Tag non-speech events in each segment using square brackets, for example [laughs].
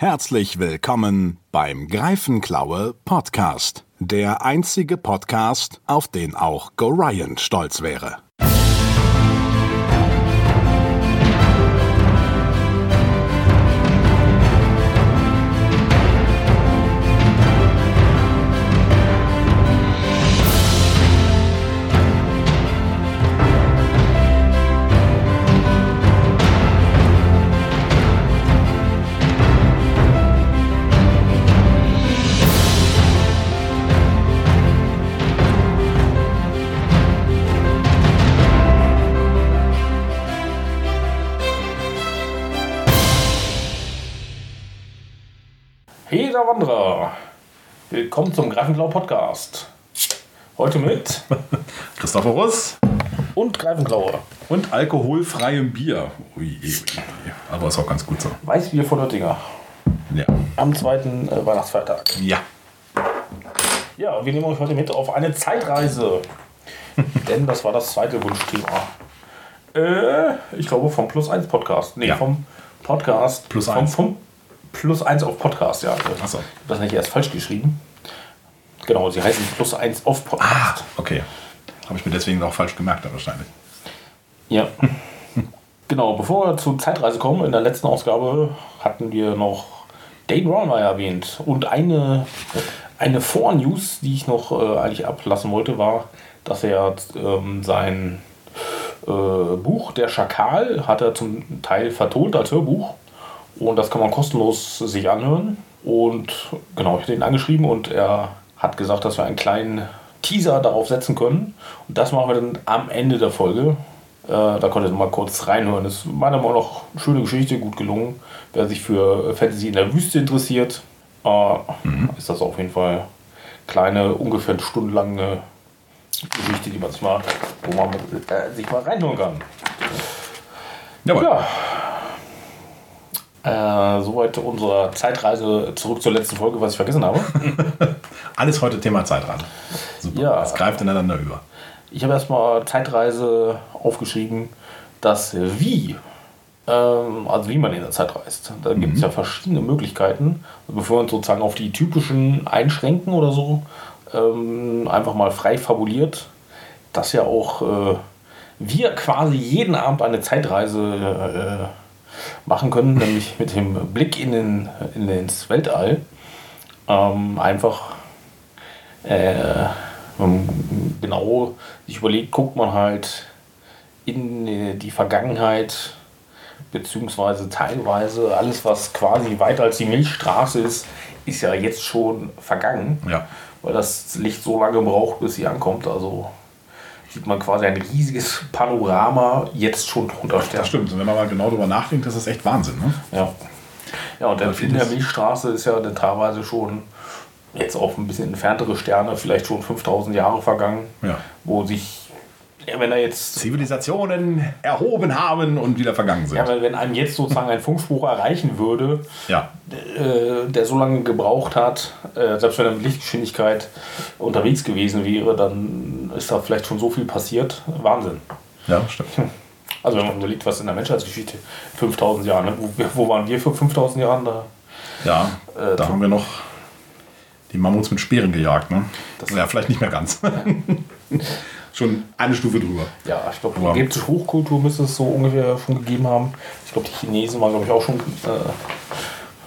Herzlich willkommen beim Greifenklaue Podcast. Der einzige Podcast, auf den auch Gorion stolz wäre. Willkommen zum Greifenklau Podcast. Heute mit [laughs] Christopher Russ und Greifenklaue. und alkoholfreiem Bier. Ui, ui, ui. Aber ist auch ganz gut so. Weißbier von Oettinger. Ja. Am zweiten äh, Weihnachtsfeiertag. Ja. Ja, wir nehmen euch heute mit auf eine Zeitreise. [laughs] Denn das war das zweite Wunschthema. Äh, ich glaube vom Plus 1 Podcast. Nee, Ja. vom Podcast. Plus vom, eins. Vom Plus 1 auf Podcast, ja. Ach so. Ich habe das nicht erst falsch geschrieben. Genau, sie heißen Plus 1 auf Podcast. Okay. Habe ich mir deswegen auch falsch gemerkt, wahrscheinlich. Ja. [laughs] genau, bevor wir zur Zeitreise kommen, in der letzten Ausgabe hatten wir noch Dane Rawlmeyer erwähnt. Und eine, eine Vor-News, die ich noch äh, eigentlich ablassen wollte, war, dass er ähm, sein äh, Buch Der Schakal hat er zum Teil vertont als Hörbuch. Und das kann man kostenlos sich anhören. Und genau, ich habe ihn angeschrieben und er hat gesagt, dass wir einen kleinen Teaser darauf setzen können. Und das machen wir dann am Ende der Folge. Äh, da könnt ihr mal kurz reinhören. Das ist meiner Meinung nach eine schöne Geschichte, gut gelungen. Wer sich für Fantasy in der Wüste interessiert, äh, ist das auf jeden Fall kleine, ungefähr eine Stunde lange Geschichte, die man sich mal, wo man äh, sich mal reinhören kann. Jawohl. Ja. Äh, soweit unsere Zeitreise zurück zur letzten Folge, was ich vergessen habe. [laughs] Alles heute Thema Zeitrad. Super. Ja. Es greift ineinander über. Ich habe erstmal Zeitreise aufgeschrieben, das Wie, ähm, also wie man in der Zeit reist. Da gibt es ja verschiedene Möglichkeiten. Bevor wir uns sozusagen auf die typischen einschränken oder so, ähm, einfach mal frei fabuliert, dass ja auch äh, wir quasi jeden Abend eine Zeitreise äh, machen können, nämlich mit dem Blick in den, in ins Weltall. Ähm, einfach äh, genau sich überlegt, guckt man halt in äh, die Vergangenheit, beziehungsweise teilweise alles, was quasi weiter als die Milchstraße ist, ist ja jetzt schon vergangen, Ja. weil das Licht so lange braucht, bis sie ankommt. Also sieht man quasi ein riesiges Panorama jetzt schon drunter Das stimmt. Und wenn man mal genau drüber nachdenkt, das ist echt Wahnsinn. Ne? Ja. Ja, und Aber in der Milchstraße ist ja dann teilweise schon jetzt auf ein bisschen entferntere Sterne, vielleicht schon 5000 Jahre vergangen, Ja. wo sich, ja, wenn er jetzt, Zivilisationen erhoben haben und wieder vergangen sind. ja, wenn wenn einem jetzt sozusagen ein Funkspruch erreichen würde, Ja. äh, der so lange gebraucht hat, äh, selbst wenn er mit Lichtgeschwindigkeit unterwegs gewesen wäre, dann ist da vielleicht schon so viel passiert. Wahnsinn. Ja, stimmt. Also wenn man überlegt, was in der Menschheitsgeschichte 5000 Jahre, ne? wo, wo waren wir vor 5000 Jahren da? Ja, Äh, da haben wir noch die Mammuts mit Speeren gejagt. Ne? Das- ja, vielleicht nicht mehr ganz. [laughs] Schon eine Stufe drüber. Ja, ich glaube, Aber- ägyptische Hochkultur müsste es so ungefähr schon gegeben haben. Ich glaube, die Chinesen waren, glaube ich, auch schon äh,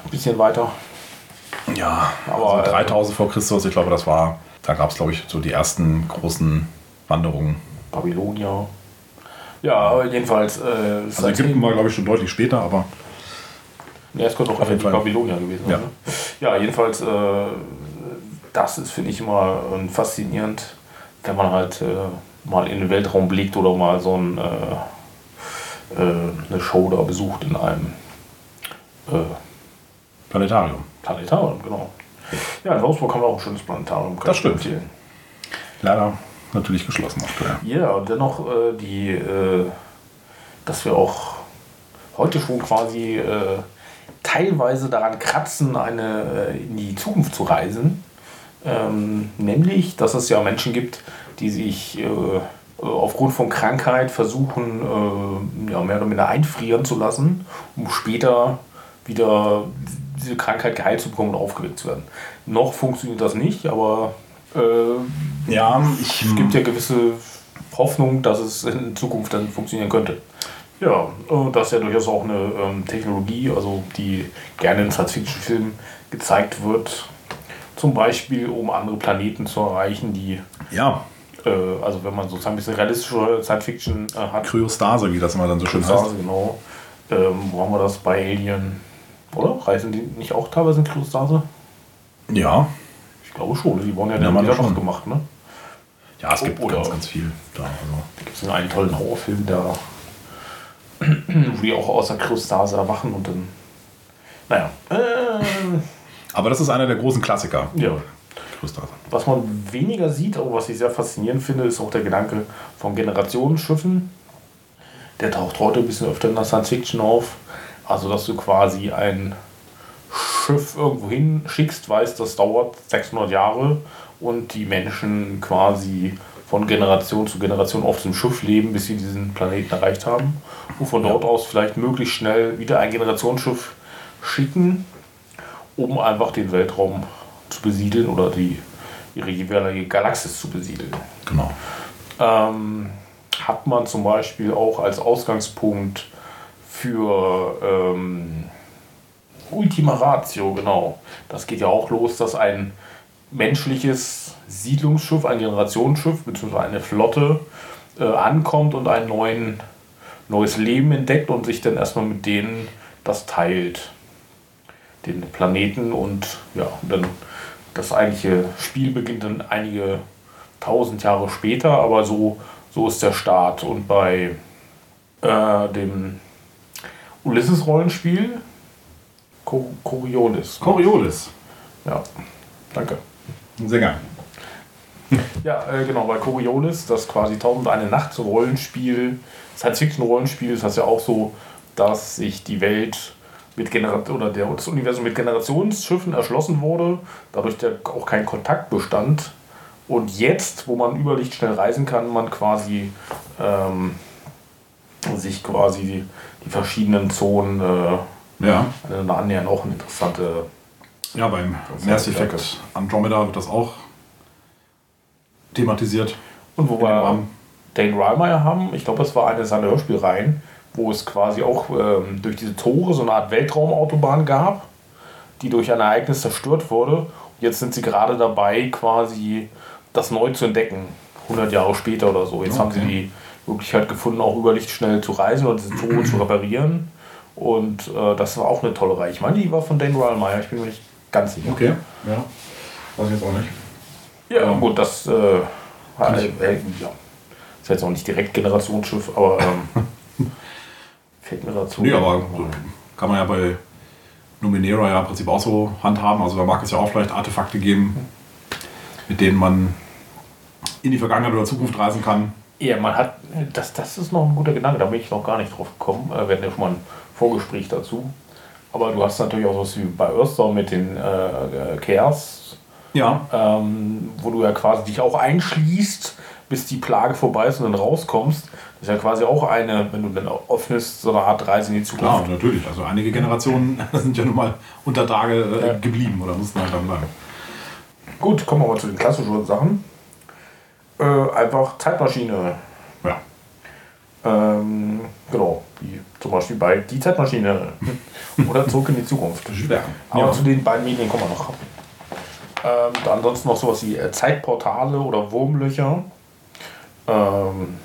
ein bisschen weiter. Ja, Aber, äh, 3000 vor Christus, ich glaube, das war, da gab es, glaube ich, so die ersten großen Wanderungen. Babylonier. Ja, aber jedenfalls. Äh, Also Ägypten war, glaube ich, schon deutlich später, aber Ja, es könnte auch Fall. Babylonier gewesen sein. Ja. Ne? Ja, jedenfalls, äh, das ist, finde ich, immer äh, faszinierend, wenn man halt äh, mal in den Weltraum blickt oder mal so ein, äh, äh, eine Show da besucht in einem äh, Planetarium. Planetarium, genau. Ja, in Wolfsburg haben wir auch ein schönes Planetarium. Das stimmt. empfehlen. Leider natürlich geschlossen aktuell. Ja, dennoch äh, die, äh, dass wir auch heute schon quasi äh, teilweise daran kratzen, eine, äh, in die Zukunft zu reisen. Ähm, nämlich, dass es ja Menschen gibt, die sich äh, aufgrund von Krankheit versuchen, äh, ja, mehr oder minder einfrieren zu lassen, um später wieder diese Krankheit geheilt zu bekommen und aufgeweckt zu werden. Noch funktioniert das nicht, aber äh, Ja, ich. es gibt ja gewisse Hoffnung, dass es in Zukunft dann funktionieren könnte. Ja, und das ist ja durchaus auch eine ähm, Technologie, also die gerne in Science-Fiction-Filmen gezeigt wird. Zum Beispiel, um andere Planeten zu erreichen, die, Ja, äh, also wenn man sozusagen ein bisschen realistische Science-Fiction äh, hat, Kryostase, wie das immer dann so schön heißt. Kryostase, genau. Ähm, wo haben wir das bei Alien? Oder? Reisen die nicht auch teilweise in Kryostase? Ja. Ich glaube schon. Die wurden ja, Ja, dann wieder noch gemacht, ne? Ja, es gibt Oder- ganz, ganz viel da. Also. Da gibt es einen tollen Horrorfilm, da [clears throat] wo die auch aus der Kryostase erwachen und dann. Naja. Äh, Aber das ist einer der großen Klassiker. ja. Kryostase. Was man weniger sieht, aber was ich sehr faszinierend finde, ist auch der Gedanke von Generationenschiffen. Der taucht heute ein bisschen öfter in der Science Fiction auf. Also, dass du quasi ein Schiff irgendwo hinschickst, weißt, das dauert 600 Jahre und die Menschen quasi von Generation zu Generation auf dem Schiff leben, bis sie diesen Planeten erreicht haben. Und von dort aus vielleicht möglichst schnell wieder ein Generationsschiff schicken, um einfach den Weltraum zu besiedeln oder die, ihre jeweilige Galaxis zu besiedeln. Genau. Ähm, hat man zum Beispiel auch als Ausgangspunkt für ähm, Ultima Ratio, genau. Das geht ja auch los, dass ein menschliches Siedlungsschiff, ein Generationsschiff bzw. eine Flotte äh, ankommt und ein neuen, neues Leben entdeckt und sich dann erstmal mit denen das teilt. Den Planeten und ja, dann das eigentliche Spiel beginnt dann einige tausend Jahre später, aber so, so ist der Start. Und bei äh, dem Ulysses-Rollenspiel Co Coriolis. Coriolis. Ja, danke. Sehr geil. [laughs] Ja, äh, genau, bei Coriolis, das quasi 1001 Nacht Rollenspiel, Science-Fiction-Rollenspiel, ist das ja auch so, dass sich die Welt mit Generat oder der, das Universum mit Generationsschiffen erschlossen wurde, dadurch der auch kein Kontakt bestand. Und jetzt, wo man über Licht schnell reisen kann, man quasi ähm, sich quasi die, verschiedenen Zonen äh, Ja. aneinander annähern, auch eine interessante Ja, beim Mass Effect. Andromeda wird das auch thematisiert. Und wo wir. Dane Rymeyer haben, ich glaube, es war eine seiner Hörspielreihen, wo es quasi auch ähm, durch diese Tore so eine Art Weltraumautobahn gab, die durch ein Ereignis zerstört wurde. Und jetzt sind sie gerade dabei, quasi das neu zu entdecken, 100 Jahre später oder so. Jetzt haben sie Okay. die Möglichkeit gefunden, auch über Licht schnell zu reisen und diese Tore zu reparieren. Und äh, das war auch eine tolle Reihe. Ich meine, die war von Dane Rymeyer, ich bin mir nicht ganz sicher. Okay. Ja. Weiß ich jetzt auch nicht. Ja, gut, das äh, war, äh, äh, ja. ist jetzt auch nicht direkt Generationsschiff, aber ähm, [laughs] fällt mir dazu. Nee, aber so kann man ja bei Numenera ja im Prinzip auch so handhaben. Also da mag es ja auch vielleicht Artefakte geben, mit denen man in die Vergangenheit oder Zukunft reisen kann. Ja, man hat, das, das ist noch ein guter Gedanke, da bin ich noch gar nicht drauf gekommen. Äh, Wir hatten ja schon mal ein Vorgespräch dazu. Aber du hast natürlich auch was wie bei Earthstorm mit den äh, äh, Chaos, Ja. ähm, wo du ja quasi dich auch einschließt, bis die Plage vorbei ist und dann rauskommst. Das ist ja quasi auch eine, wenn du dann öffnest, so eine Art Reise in die Zukunft. Klar, natürlich. Also einige Generationen [laughs] sind ja nun mal unter Tage äh, geblieben oder mussten halt dann bleiben. Gut, kommen wir mal zu den klassischen Sachen. Äh, einfach Zeitmaschine. Ja. Ähm, genau, wie zum Beispiel bei Die Zeitmaschine [laughs] oder Zurück in die Zukunft. Aber Ja. zu den beiden Medien kommen wir noch. Ähm, dann ansonsten noch sowas wie äh, Zeitportale oder Wurmlöcher. Ähm,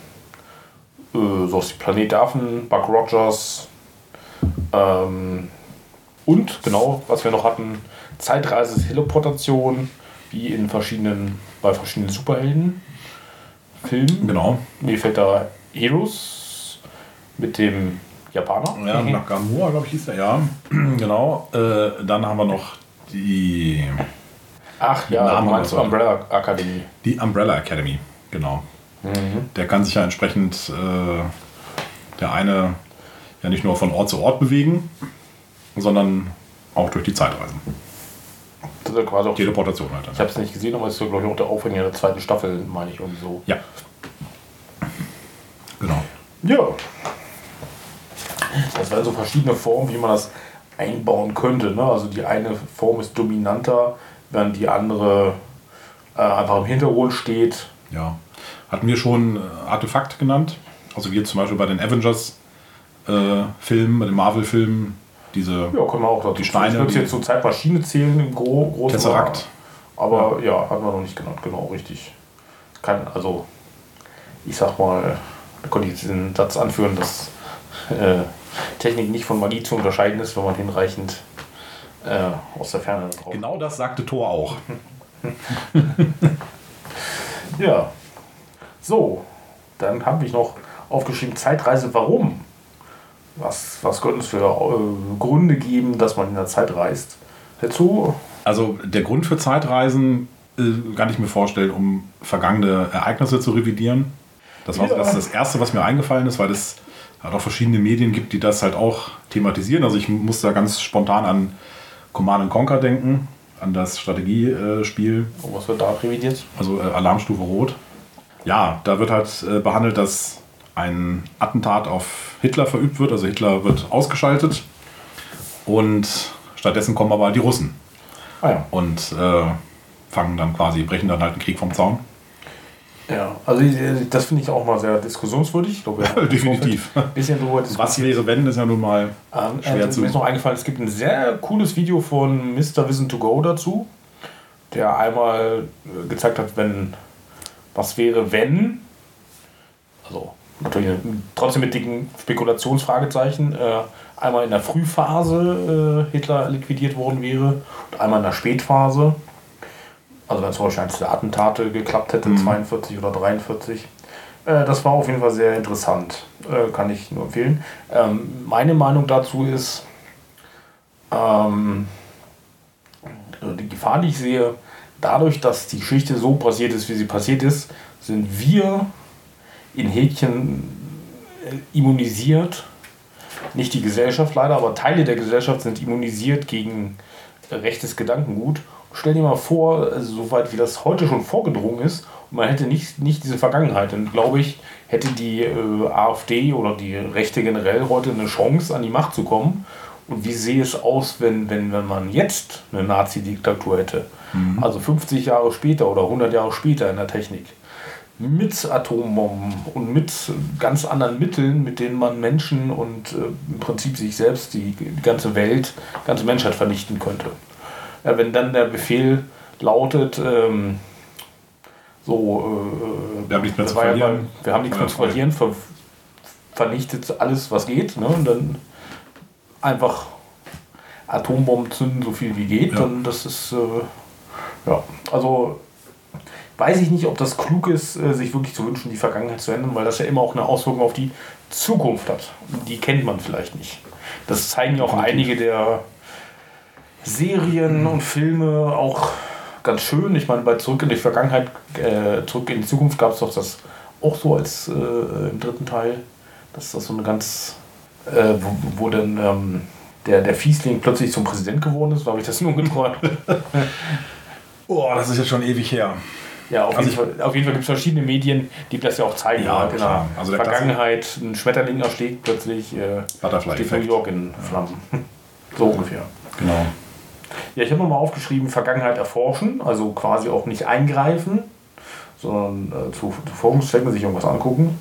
äh, sowas wie Planet Affen, Buck Rogers. Ähm, und genau, was wir noch hatten, Zeitreise, Teleportation, wie in verschiedenen, bei verschiedenen Superhelden. Filmen. Genau. Mir fällt da Heroes mit dem Japaner. Ja, Nakamura, glaube ich, hieß er, ja. [clears throat] genau. Äh, dann haben wir noch die, Ach ja, Namen du meinst Umbrella Akademie. die Umbrella Academy. Genau. Der kann sich ja entsprechend äh, der eine ja nicht nur von Ort zu Ort bewegen, sondern auch durch die Zeit reisen. Ja quasi auch Teleportation halt. Ich habe es nicht gesehen, aber es ist ja, glaube ich, auch der Aufhänger der zweiten Staffel, meine ich irgendwie so. Ja. Genau. Ja. Das wären so verschiedene Formen, wie man das einbauen könnte. Ne? Also die eine Form ist dominanter, während die andere äh, einfach im Hintergrund steht. Ja. Hatten wir schon äh, Artefakt genannt? Also wie zum Beispiel bei den Avengers-Filmen, äh, bei den Marvel-Filmen, diese ja, können wir auch dazu. die Steine. Ich würde jetzt zur Zeitmaschine zählen im Gro großen Tesseract. Aber ja. ja, hatten wir noch nicht genannt, genau, richtig. Kann, also, ich sag mal, da konnte ich diesen Satz anführen, dass äh, Technik nicht von Magie zu unterscheiden ist, wenn man hinreichend äh, aus der Ferne drauf. Genau das sagte Thor auch. [laughs] ja. So, dann habe ich noch aufgeschrieben, Zeitreise, warum? Was, was könnte es für äh, Gründe geben, dass man in der Zeit reist? Dazu? Also der Grund für Zeitreisen äh, kann ich mir vorstellen, um vergangene Ereignisse zu revidieren. Das war ja. das, das Erste, was mir eingefallen ist, weil es halt auch verschiedene Medien gibt, die das halt auch thematisieren. Also ich muss da ganz spontan an Command Conquer denken, an das Strategiespiel. Oh, was wird da revidiert? Also äh, Alarmstufe Rot. Ja, da wird halt äh, behandelt, dass ein Attentat auf Hitler verübt wird. Also Hitler wird ausgeschaltet und stattdessen kommen aber die Russen. Ah ja. Und äh, fangen dann quasi, brechen dann halt einen Krieg vom Zaun. Ja, also das finde ich auch mal sehr diskussionswürdig. Ich glaube, [laughs] ja, Definitiv. Ein bisschen darüber Was wäre, wenn, ist ja nun mal ähm, schwer äh, zu... Mir ist noch eingefallen, es gibt ein sehr cooles Video von Mr. Wissen to Go dazu, der einmal äh, gezeigt hat, wenn, was wäre, wenn, also natürlich trotzdem mit dicken Spekulationsfragezeichen, äh, einmal in der Frühphase äh, Hitler liquidiert worden wäre und einmal in der Spätphase also wenn zum Beispiel eins der Attentate geklappt hätte, mhm. 42 oder 43. Äh, das war auf jeden Fall sehr interessant. Äh, kann ich nur empfehlen. Ähm, meine Meinung dazu ist, ähm, die Gefahr, die ich sehe, dadurch, dass die Geschichte so passiert ist, wie sie passiert ist, sind wir in Häkchen äh, immunisiert. Nicht die Gesellschaft leider, aber Teile der Gesellschaft sind immunisiert gegen rechtes Gedankengut stell dir mal vor, also soweit wie das heute schon vorgedrungen ist, und man hätte nicht, nicht diese Vergangenheit, dann glaube ich, hätte die äh, AfD oder die Rechte generell heute eine Chance, an die Macht zu kommen. Und wie sehe es aus, wenn, wenn, wenn man jetzt eine Nazi-Diktatur hätte? Mhm. Also 50 Jahre später oder 100 Jahre später in der Technik. Mit Atombomben und mit ganz anderen Mitteln, mit denen man Menschen und äh, im Prinzip sich selbst, die, die ganze Welt, die ganze Menschheit vernichten könnte. Ja, wenn dann der Befehl lautet, ähm, so, äh, wir haben nichts mehr zu verlieren. Ja, wir haben nichts mehr zu verlieren, ver vernichtet alles, was geht. Ne? Und dann einfach Atombomben zünden, so viel wie geht. Ja. Dann das ist, äh, ja, also weiß ich nicht, ob das klug ist, äh, sich wirklich zu wünschen, die Vergangenheit zu ändern, weil das ja immer auch eine Auswirkung auf die Zukunft hat. Die kennt man vielleicht nicht. Das zeigen ja auch einige der Serien und Filme auch ganz schön. Ich meine, bei Zurück in die Vergangenheit, äh, Zurück in die Zukunft gab es doch das auch so als äh, im dritten Teil. dass das so eine ganz, äh, wo, wo dann ähm, der, der Fiesling plötzlich zum Präsident geworden ist, habe ich das nur geträumt. [laughs] oh, das ist jetzt schon ewig her. Ja, auf, also jeden, Fall, auf jeden Fall gibt es verschiedene Medien, die das ja auch zeigen. Ja, genau. Klar. Also der Vergangenheit, ein Schmetterling erschlägt plötzlich äh, steht New York in Flammen. [laughs] so ungefähr. Genau. Ja, ich habe nochmal aufgeschrieben, Vergangenheit erforschen, also quasi auch nicht eingreifen, sondern äh, zu, zu Forschungszwecken sich irgendwas angucken.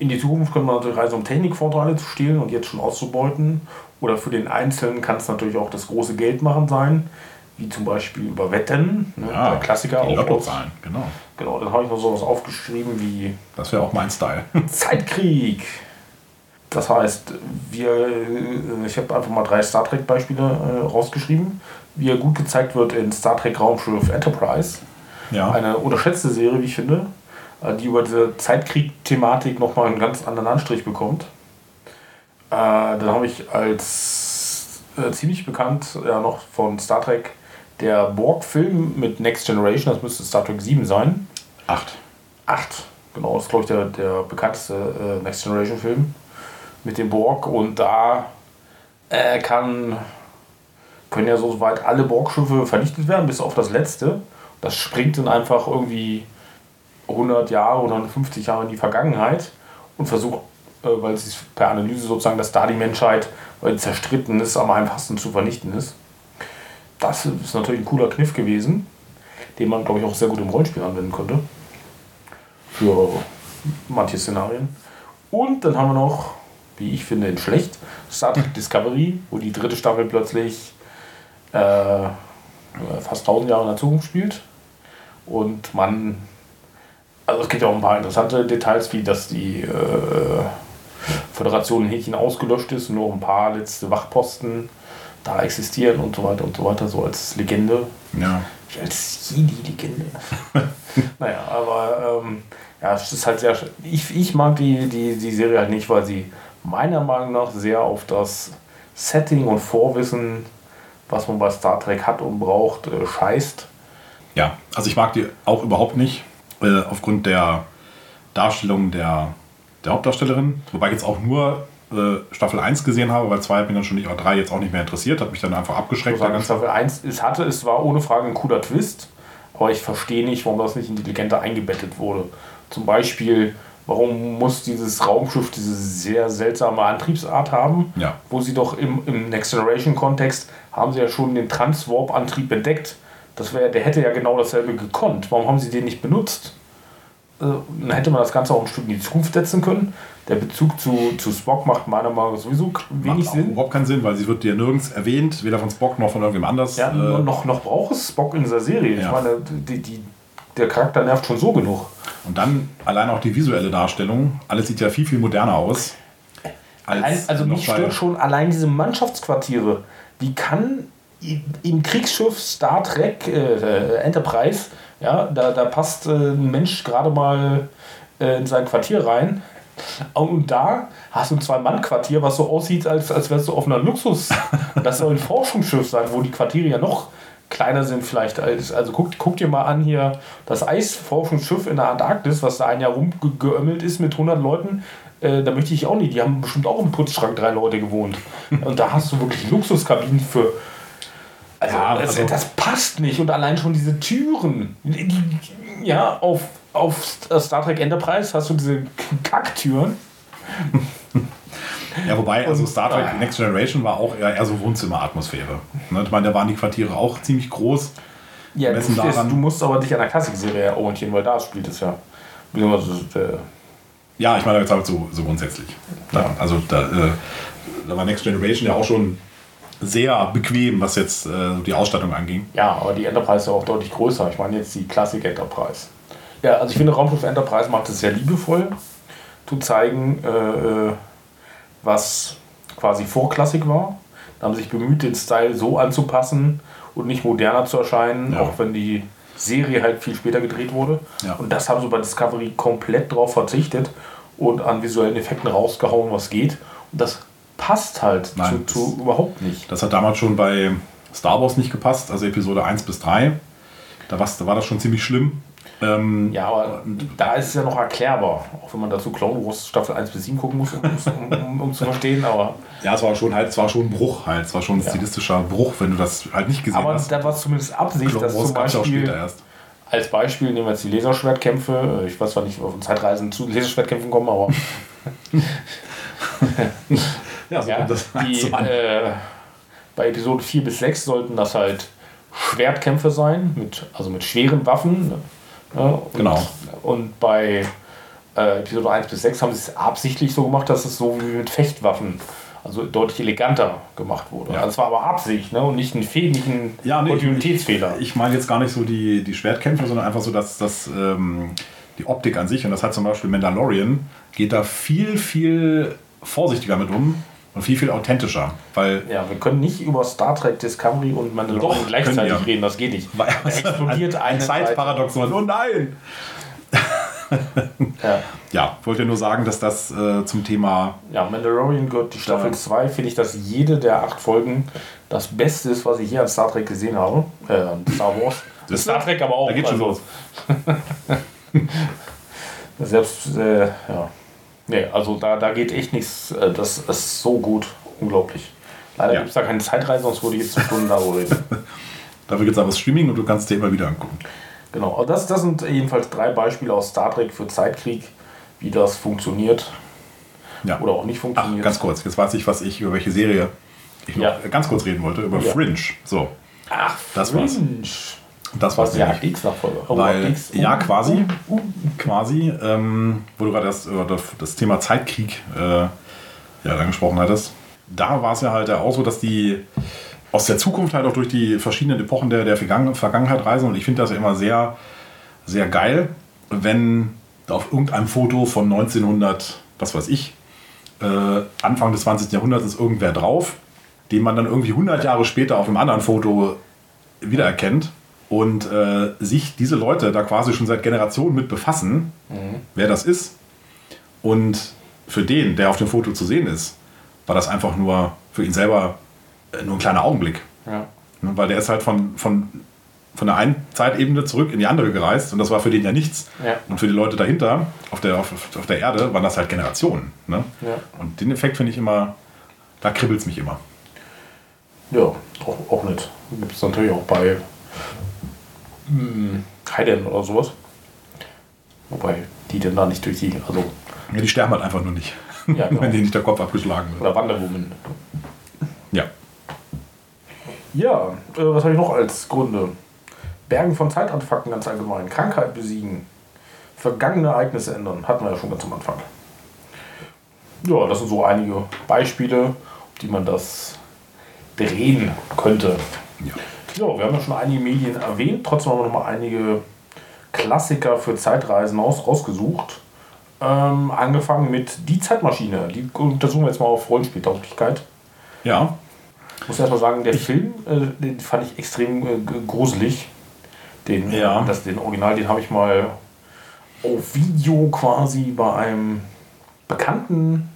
In die Zukunft können wir natürlich reisen, um Technikvorteile zu stehlen und jetzt schon auszubeuten. Oder für den Einzelnen kann es natürlich auch das große Geld machen sein, wie zum Beispiel über Wetten, ne, ja, der Klassiker die Lottozahlen, genau. Genau, dann habe ich noch sowas aufgeschrieben wie. Das wäre auch mein Style. [laughs] Zeitkrieg. Das heißt, wir, äh, ich habe einfach mal drei Star Trek-Beispiele äh, rausgeschrieben, wie er gut gezeigt wird in Star Trek Raumschiff Enterprise. Ja. Eine unterschätzte Serie, wie ich finde, äh, die über diese Zeitkrieg-Thematik nochmal einen ganz anderen Anstrich bekommt. Äh, dann habe ich als äh, ziemlich bekannt ja, noch von Star Trek der Borg-Film mit Next Generation, das müsste Star Trek 7 sein. Acht. Acht, genau, das ist glaube ich der, der bekannteste äh, Next Generation-Film mit dem Borg und da äh, kann, können ja so weit alle Borgschiffe vernichtet werden, bis auf das letzte. Das springt dann einfach irgendwie 100 Jahre oder 150 Jahre in die Vergangenheit und versucht, äh, weil sie per Analyse sozusagen, dass da die Menschheit weil zerstritten ist, am einfachsten zu vernichten ist. Das ist natürlich ein cooler Kniff gewesen, den man, glaube ich, auch sehr gut im Rollenspiel anwenden könnte. Für manche Szenarien. Und dann haben wir noch, wie ich finde, in schlecht, Star Trek Discovery, wo die dritte Staffel plötzlich äh, fast 1000 Jahre in der Zukunft spielt. Und man, also es gibt ja auch ein paar interessante Details, wie dass die äh, Föderation in Häkchen ausgelöscht ist, nur ein paar letzte Wachposten da existieren und so weiter und so weiter, so als Legende. Ja. Wie als Jedi-Legende. [laughs] naja, aber ähm, ja, es ist halt sehr. Ich, ich mag die, die, die Serie halt nicht, weil sie meiner Meinung nach sehr auf das Setting und Vorwissen, was man bei Star Trek hat und braucht, äh, scheißt. Ja, also ich mag die auch überhaupt nicht, äh, aufgrund der Darstellung der, der Hauptdarstellerin. Wobei ich jetzt auch nur äh, Staffel 1 gesehen habe, weil 2 hat mich dann schon nicht, aber 3 jetzt auch nicht mehr interessiert, hat mich dann einfach abgeschreckt. Sagen, Staffel 1, es hatte, es war ohne Frage ein cooler Twist, aber ich verstehe nicht, warum das nicht in die Legende eingebettet wurde. Zum Beispiel, warum muss dieses Raumschiff diese sehr seltsame Antriebsart haben, Ja. wo sie doch im, im Next Generation Kontext haben sie ja schon den Transwarp-Antrieb entdeckt. Das wär, der hätte ja genau dasselbe gekonnt. Warum haben sie den nicht benutzt? Äh, Dann hätte man das Ganze auch ein Stück in die Zukunft setzen können. Der Bezug zu, zu Spock macht meiner Meinung nach sowieso wenig Macht Sinn. überhaupt keinen Sinn, weil sie wird dir nirgends erwähnt, weder von Spock noch von irgendwem anders. Ja, Äh, noch, noch braucht es Spock in dieser Serie. Ich Ja. meine, die, die, der Charakter nervt schon so genug. und dann allein auch die visuelle Darstellung. Alles sieht ja viel, viel moderner aus. als also mich stört schon allein diese Mannschaftsquartiere. Wie kann im Kriegsschiff Star Trek äh, Enterprise, ja, da, da passt äh, ein Mensch gerade mal äh, in sein Quartier rein. Und da hast du ein Zwei-Mann-Quartier, was so aussieht, als, als wärst du auf einer Luxus. [laughs] Das soll ein Forschungsschiff sein, wo die Quartiere ja noch kleiner sind vielleicht als. Also guck, guck dir mal an hier das Eisforschungsschiff in der Antarktis, was da ein Jahr rumgeömmelt ist mit 100 Leuten. Äh, da möchte ich auch nicht. Die haben bestimmt auch im Putzschrank drei Leute gewohnt. Und da hast du wirklich Luxuskabinen für. Also, Ja, das, also- das passt nicht. Und allein schon diese Türen. Die, ja, auf, auf Star Trek Enterprise hast du diese Kacktüren. Ja, wobei, also Star Trek Ah. Next Generation war auch eher, eher so Wohnzimmeratmosphäre. Ne? Ich meine, da waren die Quartiere auch ziemlich groß. Ja, du, daran- du musst aber dich an der Klassikserie orientieren, weil da spielt es ja. Äh, Ja, ich meine jetzt aber so, so grundsätzlich. Ja, also da, äh, da war Next Generation ja auch schon sehr bequem, was jetzt äh, die Ausstattung anging. ja, aber die Enterprise ist ja auch deutlich größer. Ich meine jetzt die Classic Enterprise. Ja, also ich finde, Raumschiff Enterprise macht es sehr liebevoll, zu zeigen, äh, äh, was quasi vor Klassik war. Da haben sie sich bemüht, den Style so anzupassen und nicht moderner zu erscheinen, Ja. auch wenn die Serie halt viel später gedreht wurde. Ja. Und das haben sie bei Discovery komplett drauf verzichtet und an visuellen Effekten rausgehauen, was geht. Und das passt halt Nein, zu, zu überhaupt nicht. Das hat damals schon bei Star Wars nicht gepasst, also Episode 1 bis 3. Da, war's- da war das schon ziemlich schlimm. Ähm, Ja, aber da ist es ja noch erklärbar, auch wenn man dazu Clone Wars Staffel 1 bis 7 gucken muss, um, um, um, zu verstehen. Aber, ja, es war schon halt, es war schon ein Bruch halt, es war schon ein stilistischer Bruch, wenn du das halt nicht gesehen aber hast. da war es zumindest Absicht, Clone dass Wars zum ja Beispiel, später erst. als Beispiel nehmen wir jetzt die Laserschwertkämpfe, ich weiß zwar nicht, ob wir von Zeitreisen zu Laserschwertkämpfen kommen, aber [laughs] Ja, so ja, das die, an. äh, bei Episode 4 bis 6 sollten das halt Schwertkämpfe sein, mit, also mit schweren Waffen. Ne? Und, Genau. Und bei äh, Episode 1 bis 6 haben sie es absichtlich so gemacht, dass es so wie mit Fechtwaffen, also deutlich eleganter gemacht wurde. Ja. Also es war aber Absicht ne? und nicht ein, Fe nicht ein Ja, nee, Kontinuitätsfehler. Ich meine jetzt gar nicht so die, die Schwertkämpfe, sondern einfach so, dass das ähm, die Optik an sich, und das hat zum Beispiel Mandalorian, geht da viel, viel vorsichtiger mit um und viel, viel authentischer. Weil ja, wir können nicht über Star Trek Discovery und Mandalorian Doch, gleichzeitig reden, das geht nicht. weil- Da explodiert ein eine Zeitparadoxon. Oh nein! [laughs] Ja. Ja, wollte nur sagen, dass das äh, zum Thema. Ja, Mandalorian gehört die Staffel Ja. 2, finde ich, dass jede der acht Folgen das Beste ist, was ich je an Star Trek gesehen habe. Äh, an Star Wars. Das- Star Trek aber auch. Da geht schon also, los. [laughs] Selbst, äh, ja. Nee, also da, da geht echt nichts. Äh, Das ist so gut. Unglaublich. Leider Ja. gibt es da keine Zeitreise, sonst würde ich jetzt Stunden darüber reden. [laughs] Dafür gibt es aber das Streaming und du kannst dir immer wieder angucken. Genau, das, das sind jedenfalls drei Beispiele aus Star Trek für Zeitkrieg, wie das funktioniert. Ja. oder auch nicht Ach, funktioniert. ganz kurz, jetzt weiß ich, was ich über welche Serie ich noch Ja. ganz kurz reden wollte, über Ja. Fringe. So, Ach, Das war's. Das Was war's der X-Nachfolger. Oh, Weil, X. ja, quasi, uh, uh. quasi, ähm, wo du gerade das, über das, Thema Zeitkrieg äh, ja, angesprochen hattest, da war es ja halt auch so, dass die aus der Zukunft halt auch durch die verschiedenen Epochen der, der Vergangen- Vergangenheit reisen. Und ich finde das ja immer sehr, sehr geil, wenn auf irgendeinem Foto von 1900, was weiß ich, äh, Anfang des 20. Jahrhunderts ist irgendwer drauf, den man dann irgendwie 100 Jahre später auf einem anderen Foto wiedererkennt und äh, sich diese Leute da quasi schon seit Generationen mit befassen, wer das ist. Und für den, der auf dem Foto zu sehen ist, war das einfach nur für ihn selber äh, nur ein kleiner Augenblick. Ja. Ne, Weil der ist halt von, von, von der einen Zeitebene zurück in die andere gereist und das war für den ja nichts. Ja. Und für die Leute dahinter, auf der, auf, auf der Erde, waren das halt Generationen. Ne? Ja. Und den Effekt finde ich immer, da kribbelt es mich immer. Ja, auch, auch nicht. Gibt es natürlich auch bei hm, Heiden oder sowas. Wobei die denn da nicht durch die, also, Ja, die sterben halt einfach nur nicht, Ja, [laughs] genau. wenn denen nicht der Kopf abgeschlagen wird. oder Wonder Woman. Ja. Ja, äh, was habe ich noch als Gründe? Bergen von Zeitartefakten ganz allgemein. Krankheit besiegen. Vergangene Ereignisse ändern. Hatten wir ja schon ganz am Anfang. Ja, das sind so einige Beispiele, die man das drehen könnte. ja. Ja, wir haben ja schon einige Medien erwähnt. Trotzdem haben wir noch mal einige Klassiker für Zeitreisen aus, rausgesucht. Ähm, angefangen mit Die Zeitmaschine. Die untersuchen wir jetzt mal auf Rollenspieltauglichkeit. Ja, Ich muss erstmal sagen, der Film, äh, den fand ich extrem äh, gruselig. Den, Ja. das, den Original, den habe ich mal auf Video quasi bei einem Bekannten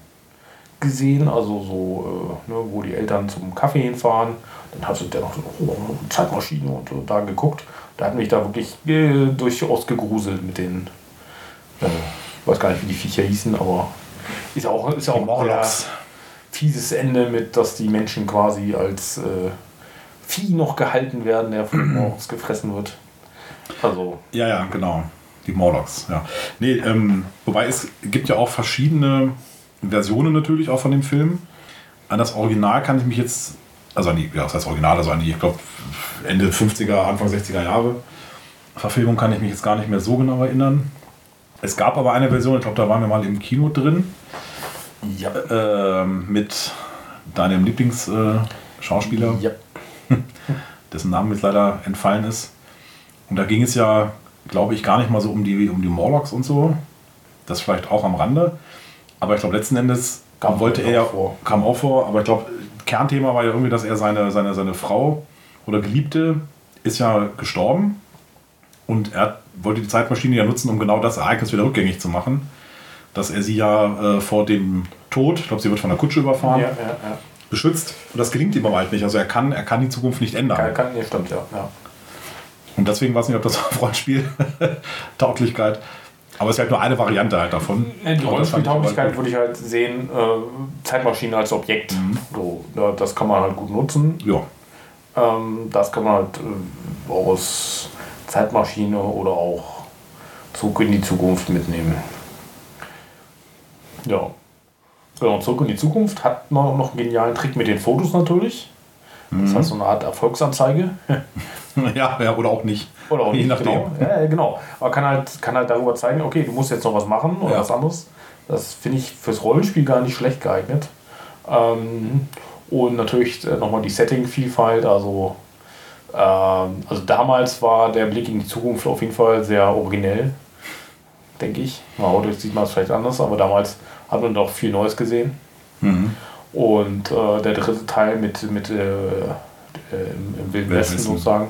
gesehen, also so, äh, ne, wo die Eltern zum Kaffee hinfahren. Dann hatte der noch so oh, eine Zeitmaschine und so da geguckt. Da hat mich da wirklich äh, durchaus gegruselt mit den, äh, ich weiß gar nicht, wie die Viecher hießen, aber ist auch, ist ja auch Morlocks. fieses Ende mit, dass die Menschen quasi als äh, Vieh noch gehalten werden, der von den [clears throat] Morgens gefressen wird. Also, Ja, ja, genau. Die Morlocks, ja. Nee, ähm, wobei es gibt ja auch verschiedene Versionen natürlich auch von dem Film. An das Original kann ich mich jetzt, also an die, ja, das heißt Original, also an die, ich glaube, Ende 50er, Anfang 60er Jahre Verfilmung kann ich mich jetzt gar nicht mehr so genau erinnern. Es gab aber eine Version, ich glaube, da waren wir mal im Kino drin, ja. ähm, mit deinem Lieblingsschauspieler. Äh, ja. [laughs] dessen Name jetzt leider entfallen ist. Und da ging es ja, glaube ich, gar nicht mal so um die, um die Morlocks und so. Das vielleicht auch am Rande. Aber ich glaube, letzten Endes Kam wollte auch er, vor. kam auch vor, aber ich glaube, Kernthema war ja irgendwie, dass er seine, seine, seine Frau oder Geliebte ist ja gestorben. Und er wollte die Zeitmaschine ja nutzen, um genau das Ereignis wieder rückgängig zu machen. Dass er sie ja äh, vor dem Tod, ich glaube, sie wird von der Kutsche überfahren, Ja, ja, ja. beschützt. Und das gelingt ihm aber halt nicht. Also er kann, er kann die Zukunft nicht ändern. Kann, kann, nee, stimmt, ja. ja. Und deswegen weiß ich nicht, ob das [laughs] Rollenspiel Tauglichkeit. Aber es ist halt nur eine Variante halt davon. Die Rollenspieltauglichkeit würde ich halt sehen, äh, Zeitmaschine als Objekt. Mhm. So, ja, das kann man halt gut nutzen. Ja, Ähm, das kann man halt äh, aus Zeitmaschine oder auch Zug in die Zukunft mitnehmen. Ja. Genau, Zurück in die Zukunft hat noch, noch einen genialen Trick mit den Fotos natürlich. Mhm. Das heißt so eine Art Erfolgsanzeige. [laughs] ja, ja, oder auch nicht. Oder auch Je nicht, nachdem. genau. Ja, genau. Aber kann halt, kann halt darüber zeigen, okay, du musst jetzt noch was machen oder Ja. was anderes. Das finde ich fürs Rollenspiel gar nicht schlecht geeignet. Ähm, und natürlich äh, nochmal die Setting-Vielfalt. Also, ähm, also damals war der Blick in die Zukunft auf jeden Fall sehr originell, denke ich. Heute sieht man es vielleicht anders, aber damals hat man doch viel Neues gesehen. Mhm. Und äh, der dritte Teil mit, mit äh, äh, im, Wilden Westen sozusagen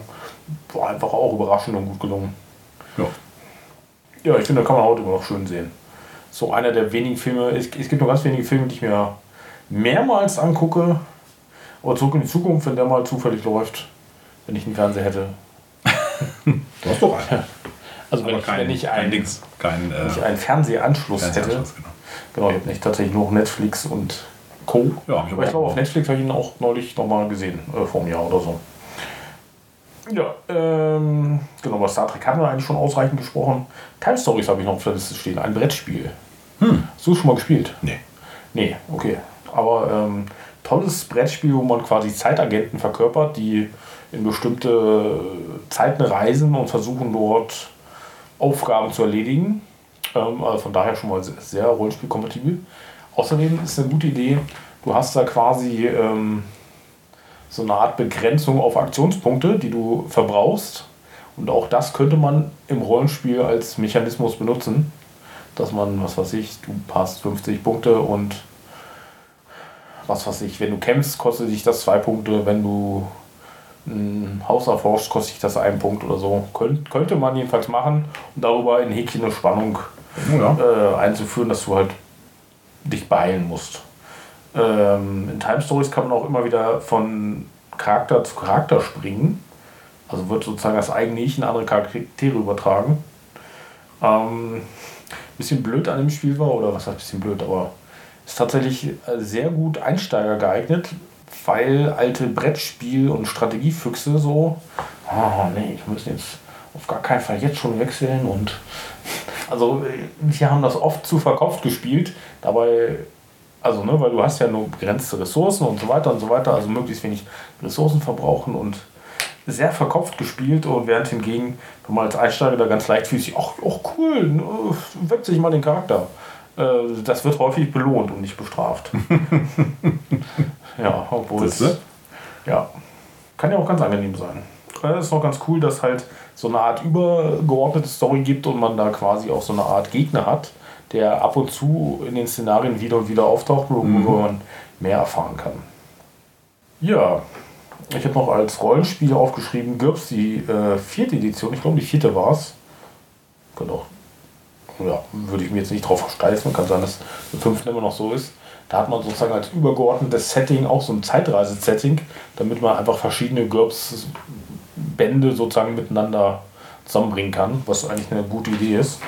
war einfach auch überraschend und gut gelungen. Ja. Ja, ich finde, da kann man heute immer noch schön sehen. So einer der wenigen Filme, es, es gibt nur ganz wenige Filme, die ich mir mehrmals angucke. Aber zurück in die Zukunft, wenn der mal zufällig läuft, wenn ich einen Fernseher hätte. Du hast doch einen. Also wenn ich, kein, wenn ich einen, Dings. Kein äh, wenn ich einen Fernsehanschluss hätte. Fernsehanschluss, genau. Genau, ich habe nicht tatsächlich nur Netflix und Co. Ja, aber ich glaube, auf Netflix habe ich ihn auch neulich nochmal gesehen, äh, vor einem Jahr oder so. Ja, ähm, genau, bei Star Trek hatten wir eigentlich schon ausreichend gesprochen. Time Stories habe ich noch auf der Liste stehen, ein Brettspiel. Hm. Hast du es schon mal gespielt? Nee. Nee, okay. Aber ähm, tolles Brettspiel, wo man quasi Zeitagenten verkörpert, die in bestimmte Zeiten reisen und versuchen dort Aufgaben zu erledigen. Ähm, also von daher schon mal sehr Rollenspielkompatibel. Außerdem ist eine gute Idee, du hast da quasi ähm, so eine Art Begrenzung auf Aktionspunkte, die du verbrauchst. Und auch das könnte man im Rollenspiel als Mechanismus benutzen, dass man, was weiß ich, du passt 50 Punkte und was weiß ich, wenn du kämpfst, kostet dich das zwei Punkte, wenn du ein Haus erforscht, kostet dich das einen Punkt oder so. Könnt, könnte man jedenfalls machen, um darüber in Häkchen eine Spannung ja. äh, einzuführen, dass du halt dich beeilen musst. Ähm, in Time Stories kann man auch immer wieder von Charakter zu Charakter springen. Also wird sozusagen das eigene Ich in andere Charaktere übertragen. Ähm, bisschen blöd an dem Spiel war, oder was heißt bisschen blöd, aber ist tatsächlich sehr gut Einsteiger geeignet, weil alte Brettspiel- und Strategiefüchse so, oh nee, ich muss jetzt auf gar keinen Fall jetzt schon wechseln und also wir haben das oft zu verkauft gespielt, dabei also, ne, weil du hast ja nur begrenzte Ressourcen und so weiter und so weiter, also möglichst wenig Ressourcen verbrauchen und sehr verkopft gespielt und während hingegen, wenn man als Einsteiger da ganz leicht fühlt, ach, ach cool, ne, wechsle ich mal den Charakter. Äh, das wird häufig belohnt und nicht bestraft. [laughs] ja, obwohl es, ja, kann ja auch ganz angenehm sein. Es ist noch ganz cool, dass halt so eine Art übergeordnete Story gibt und man da quasi auch so eine Art Gegner hat, der ab und zu in den Szenarien wieder und wieder auftaucht, wo mhm. man mehr erfahren kann. Ja, ich habe noch als Rollenspiel aufgeschrieben, GURPS, die äh, vierte Edition, ich glaube die vierte war es. Auch, ja, würde ich mir jetzt nicht drauf versteifen, kann sein, dass der fünfte immer noch so ist. Da hat man sozusagen als übergeordnetes Setting auch so ein Zeitreise-Setting, damit man einfach verschiedene GURPS-Bände sozusagen miteinander zusammenbringen kann, was eigentlich eine gute Idee ist.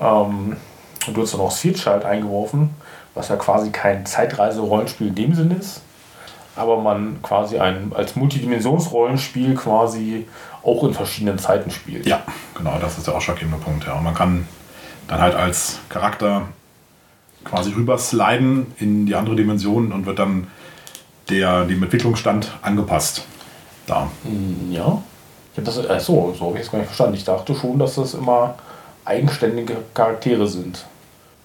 Ähm, du hast dann auch Sealchild eingeworfen, was ja quasi kein Zeitreise-Rollenspiel in dem Sinne ist, aber man quasi ein als Multidimensionsrollenspiel quasi auch in verschiedenen Zeiten spielt. Ja, genau, das ist der ausschlaggebende Punkt. Ja. Und man kann dann halt als Charakter quasi rübersliden in die andere Dimension und wird dann der, dem Entwicklungsstand angepasst. Da. Hm, ja. Ich habe das, äh, so, so habe ich es gar nicht verstanden. Ich dachte schon, dass das immer eigenständige Charaktere sind.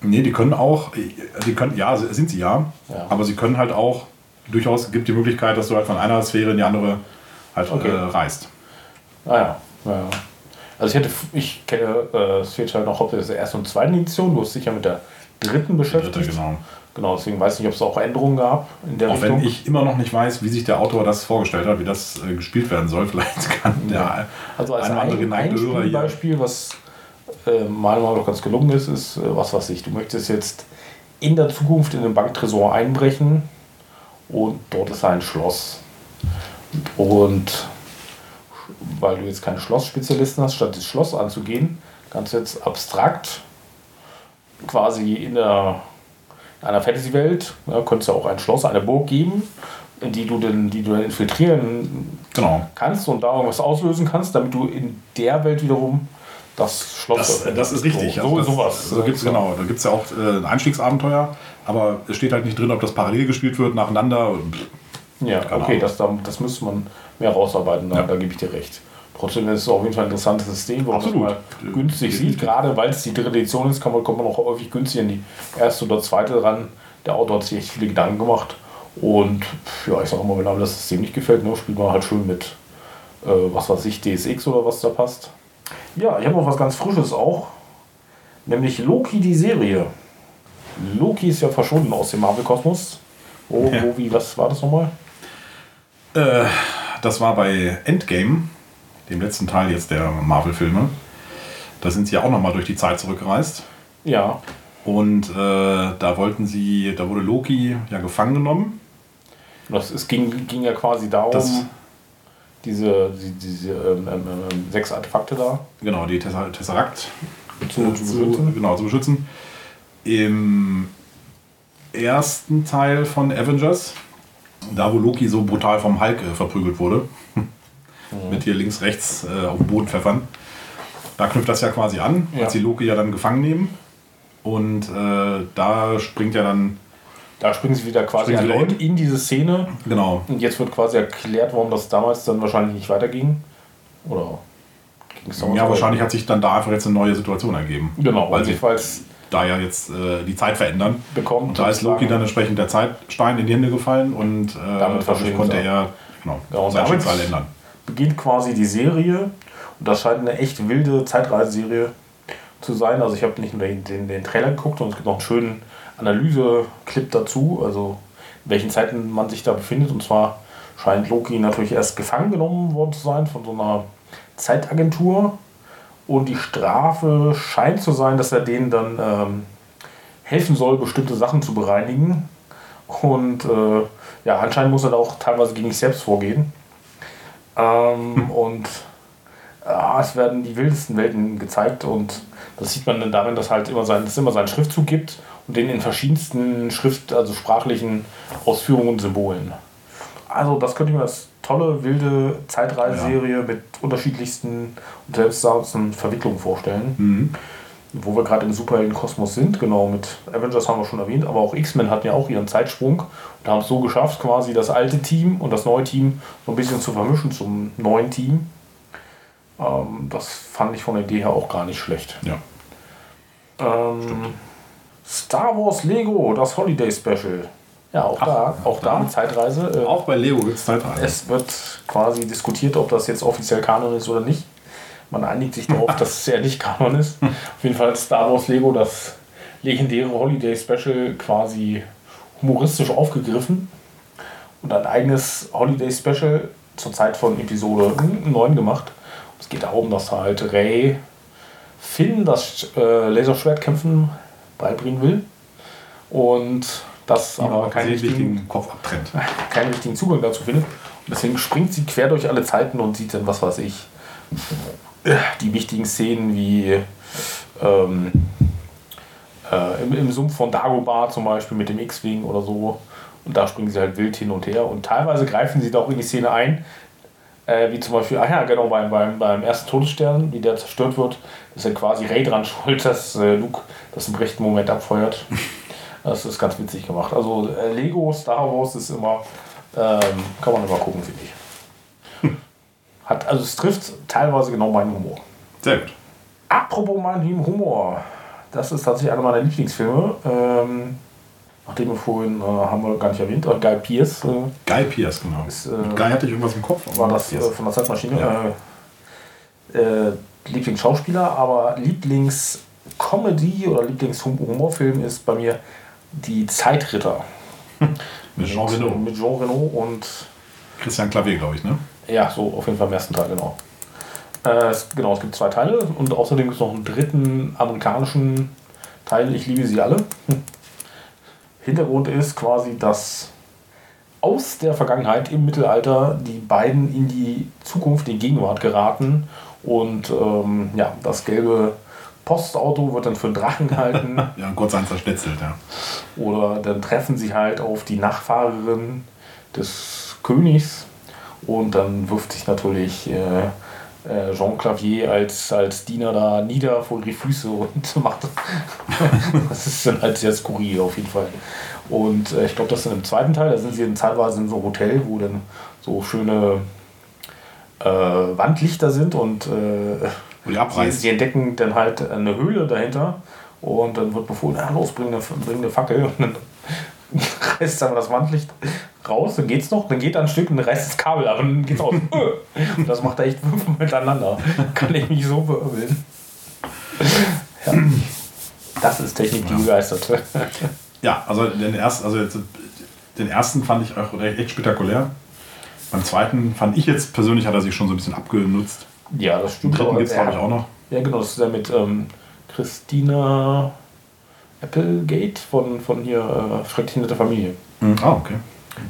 Nee, die können auch, die können, ja, sind sie ja, ja. aber sie können halt auch, durchaus gibt die Möglichkeit, dass du halt von einer Sphäre in die andere halt okay. äh, reist. Ah ja, ja. Also ich hätte, ich kenne äh, Switch halt noch hauptsächlich der ersten und zweiten Edition, du hast dich ja mit der dritten beschäftigt. Dritte, genau. Genau, deswegen weiß ich nicht, ob es auch Änderungen gab in der Auch Richtung. wenn ich immer noch nicht weiß, wie sich der Autor das vorgestellt hat, wie das äh, gespielt werden soll. [laughs] Vielleicht kann ja. der also als eine andere ein, ein Beispiel, was äh, meiner Meinung nach ganz gelungen ist, ist, äh, was weiß ich, du möchtest jetzt in der Zukunft in den Banktresor einbrechen und dort ist ein Schloss. Und weil du jetzt keine Schlossspezialisten hast, statt das Schloss anzugehen, kannst du jetzt abstrakt quasi in, der, einer Fantasy-Welt, ja, könntest du auch ein Schloss, eine Burg geben, in die du dann, die du dann infiltrieren genau. kannst und da irgendwas auslösen kannst, damit du in der Welt wiederum das Schloss. Das, das ist richtig. So, also sowas. So gibt's, genau, da gibt es ja auch äh, ein Einstiegsabenteuer, aber es steht halt nicht drin, ob das parallel gespielt wird, nacheinander. Ja, okay, das, das müsste man mehr rausarbeiten, da, ja. da gebe ich dir recht. Trotzdem ist es auf jeden Fall ein interessantes System, wo man mal günstig sieht. Gerade weil es die dritte Edition ist, kann man, kommt man auch häufig günstig in die erste oder zweite ran. Der Autor hat sich echt viele Gedanken gemacht. Und ja, ich sage mal, wenn einem das System nicht gefällt, ne, spielt man halt schön mit, äh, was weiß ich, DSX oder was da passt. Ja, ich habe noch was ganz Frisches auch. Nämlich Loki, die Serie. Loki ist ja verschwunden aus dem Marvel-Kosmos. Wo, ja. wo, wie, was war das nochmal? Äh, das war bei Endgame, dem letzten Teil jetzt der Marvel-Filme. Da sind sie ja auch nochmal durch die Zeit zurückgereist. Ja. Und äh, da wollten sie, da wurde Loki ja gefangen genommen. Das, es ging, ging ja quasi darum. Das, diese, die, diese ähm, ähm, ähm, sechs Artefakte da. Genau, die Tesseract zu, zu, beschützen. Genau, zu beschützen. Im ersten Teil von Avengers, da wo Loki so brutal vom Hulk äh, verprügelt wurde, mhm. mit hier links, rechts äh, auf den Boden pfeffern, da knüpft das ja quasi an, ja. als die Loki ja dann gefangen nehmen. Und äh, da springt ja dann Da springen sie wieder quasi erneut in diese Szene. Genau. Und jetzt wird quasi erklärt, warum das damals dann wahrscheinlich nicht weiterging. Oder ging es Ja, wahrscheinlich hat sich dann da einfach jetzt eine neue Situation ergeben. Genau, weil sie da ja jetzt äh, die Zeit verändern. Bekommt. Und da ist Loki dann entsprechend der Zeitstein in die Hände gefallen und äh, damit konnte er genau, ja, sein Schicksal ändern. Beginnt quasi die Serie und das scheint eine echt wilde Zeitreiseserie zu sein. Also ich habe nicht nur den, den, den Trailer geguckt, sondern es gibt noch einen schönen Analyse-Clip dazu, also in welchen Zeiten man sich da befindet. Und zwar scheint Loki natürlich erst gefangen genommen worden zu sein von so einer Zeitagentur. Und die Strafe scheint zu sein, dass er denen dann ähm, helfen soll, bestimmte Sachen zu bereinigen. Und äh, ja, anscheinend muss er da auch teilweise gegen sich selbst vorgehen. Ähm, hm. [laughs] Und äh, es werden die wildesten Welten gezeigt und das sieht man dann darin, dass halt immer sein, es immer seinen Schriftzug gibt und den in verschiedensten Schrift, also sprachlichen Ausführungen und Symbolen. Also das könnte ich mir als tolle, wilde Zeitreiseserie ja. mit unterschiedlichsten und selbstsaßen Verwicklungen vorstellen. Mhm. Wo wir gerade im Superheldenkosmos sind, genau, mit Avengers haben wir schon erwähnt, aber auch X-Men hatten ja auch ihren Zeitsprung und haben es so geschafft, quasi das alte Team und das neue Team so ein bisschen zu vermischen zum neuen Team. Ähm, das fand ich von der Idee her auch gar nicht schlecht. Ja. Ähm, Star Wars Lego, das Holiday Special. Ja, auch Ach, da, auch da, da Zeitreise. Äh, auch bei Lego gibt es Zeitreise. Es wird quasi diskutiert, ob das jetzt offiziell Kanon ist oder nicht. Man einigt sich darauf, dass es ja nicht Kanon ist. Auf jeden Fall Star Wars Lego, das legendäre Holiday Special quasi humoristisch aufgegriffen und ein eigenes Holiday Special zur Zeit von Episode 9 gemacht. Es geht darum, dass halt Ray Finn das äh, Laserschwertkämpfen beibringen will und das aber, aber keinen richtigen Kopf abtrennt. [laughs] Keinen richtigen Zugang dazu findet. Und deswegen springt sie quer durch alle Zeiten und sieht dann, was weiß ich, die wichtigen Szenen wie ähm, äh, im, im Sumpf von Dagobah zum Beispiel mit dem X-Wing oder so. Und da springen sie halt wild hin und her. Und teilweise greifen sie da auch in die Szene ein, äh, wie zum Beispiel, ach ja, genau, beim, beim, beim ersten Todesstern, wie der zerstört wird, ist ja quasi Ray dran schuld, dass äh, Luke das im rechten Moment abfeuert. [laughs] Das ist ganz witzig gemacht. Also äh, Lego Star Wars ist immer, ähm, kann man immer gucken, finde ich. Hat, also es trifft teilweise genau meinen Humor. Sehr gut. Apropos meinen Humor, das ist tatsächlich einer meiner Lieblingsfilme. Ähm, nachdem wir vorhin, äh, haben wir gar nicht erwähnt, äh, Guy Pierce. Äh, Guy Pierce, genau. Ist, äh, Guy hatte ich irgendwas im Kopf. War das äh, von der Zeitmaschine. Ja. Äh, Lieblingsschauspieler, aber Lieblings-Comedy oder Lieblings-Humorfilm ist bei mir Die Zeitritter. [laughs] mit Jean Reno. Mit Jean Reno und Christian Clavier, glaube ich, ne? Ja, so auf jeden Fall im ersten Teil, genau. Äh, es, genau, es gibt zwei Teile und außerdem gibt es noch einen dritten amerikanischen Teil, Ich liebe sie alle. Hintergrund ist quasi, dass aus der Vergangenheit im Mittelalter die beiden in die Zukunft, die Gegenwart geraten und ähm, ja, das gelbe Postauto wird dann für einen Drachen gehalten. [laughs] ja, Gott sei Dank zerschnetzelt, ja. Oder dann treffen sie halt auf die Nachfahrerin des Königs und dann wirft sich natürlich äh, äh, Jean Clavier als, als Diener da nieder vor die Füße und [laughs] macht [laughs] das ist dann halt sehr skurril auf jeden Fall. Und äh, ich glaube, das ist im zweiten Teil, da sind sie in teilweise in so einem Hotel, wo dann so schöne äh, Wandlichter sind und äh, sie, sie, entdecken dann halt eine Höhle dahinter und dann wird befohlen, ja, los, bring eine, bring eine Fackel und dann [laughs] reißt dann das Wandlicht raus, dann geht's noch, dann geht da ein Stück und dann reißt das Kabel ab und dann geht's aus. [laughs] und das macht er echt fünfmal miteinander. Kann ich mich so beöbeln. Ja. Das ist Technik, die ja. begeistert. ja, also den ersten, also jetzt, den ersten fand ich auch echt spektakulär. Beim zweiten fand ich jetzt persönlich, hat er sich schon so ein bisschen abgenutzt. Ja, das stimmt. Den dritten gibt es, glaube ich, auch noch. Ja, genau, das ist ja mit ähm, Christina Applegate von, von hier äh, Schrecklich hinter der Familie. Mhm. Ah, okay.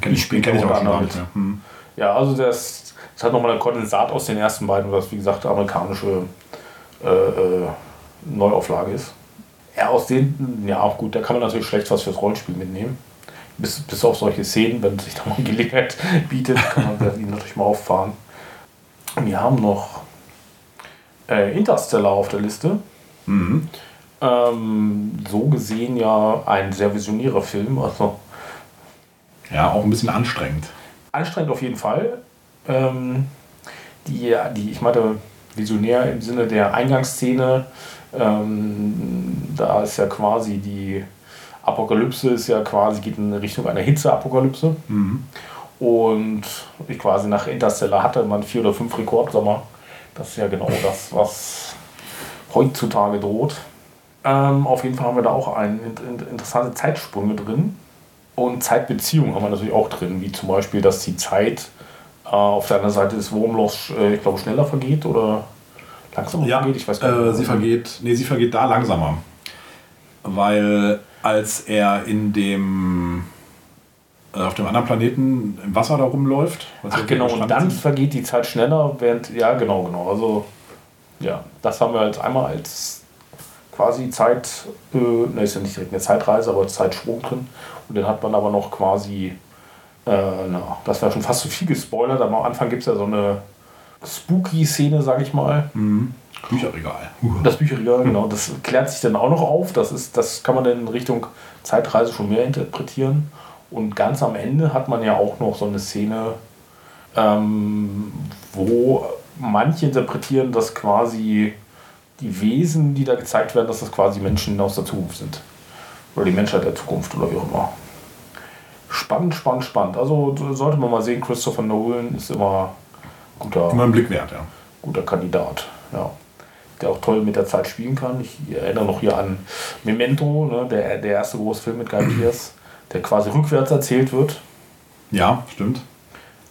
Kenn ich spiele kenn ich auch anderen mit. Ja. Mhm. ja, also das, das hat nochmal ein Kondensat aus den ersten beiden, was wie gesagt amerikanische äh, äh, Neuauflage ist. Ja, aus den, ja auch gut, da kann man natürlich schlecht was fürs Rollenspiel mitnehmen. Bis, bis auf solche Szenen, wenn sich da mal Gelegenheit [laughs] bietet, kann man die natürlich mal auffahren. Wir haben noch äh, Interstellar auf der Liste. Mhm. Ähm, so gesehen ja ein sehr visionärer Film. Also Ja, auch ein bisschen anstrengend. Anstrengend auf jeden Fall. Ähm, die, die, ich meinte, visionär im Sinne der Eingangsszene. Ähm, da ist ja quasi die Apokalypse ist ja quasi geht in Richtung einer Hitzeapokalypse. Mhm. Und ich quasi nach Interstellar hatte man vier oder fünf Rekordsommer. Das ist ja genau das, was heutzutage droht. Ähm, auf jeden Fall haben wir da auch einen interessante Zeitsprünge drin. Und Zeitbeziehungen haben wir natürlich auch drin, wie zum Beispiel, dass die Zeit äh, auf der anderen Seite des Wurmlochs, äh, ich glaube, schneller vergeht oder langsamer ja, vergeht. Ich weiß gar nicht. Äh, sie vergeht, nee, sie vergeht da langsamer. Weil als er in dem äh, auf dem anderen Planeten im Wasser da rumläuft. Ach genau, und dann sind. vergeht die Zeit schneller, während, ja genau, genau. Also ja, das haben wir als einmal als quasi Zeit, äh, ne, ist ja nicht direkt eine Zeitreise, aber Zeitsprung drin. Und dann hat man aber noch quasi, äh, na, das wäre schon fast zu viel gespoilert, aber am Anfang gibt es ja so eine Spooky-Szene, sag ich mal. Mhm. Bücherregal. Das Bücherregal, genau. Das klärt sich dann auch noch auf. Das, ist, das kann man dann in Richtung Zeitreise schon mehr interpretieren. Und ganz am Ende hat man ja auch noch so eine Szene, ähm, wo manche interpretieren, dass quasi die Wesen, die da gezeigt werden, dass das quasi Menschen aus der Zukunft sind. Oder die Menschheit der Zukunft oder wie auch immer. Spannend, spannend, spannend. Also sollte man mal sehen, Christopher Nolan ist immer guter. Immer ein Blick wert, ja. Guter Kandidat, ja. Der auch toll mit der Zeit spielen kann. Ich erinnere noch hier an Memento, ne, der, der erste große Film mit Guy Pearce, der quasi rückwärts erzählt wird. Ja, stimmt.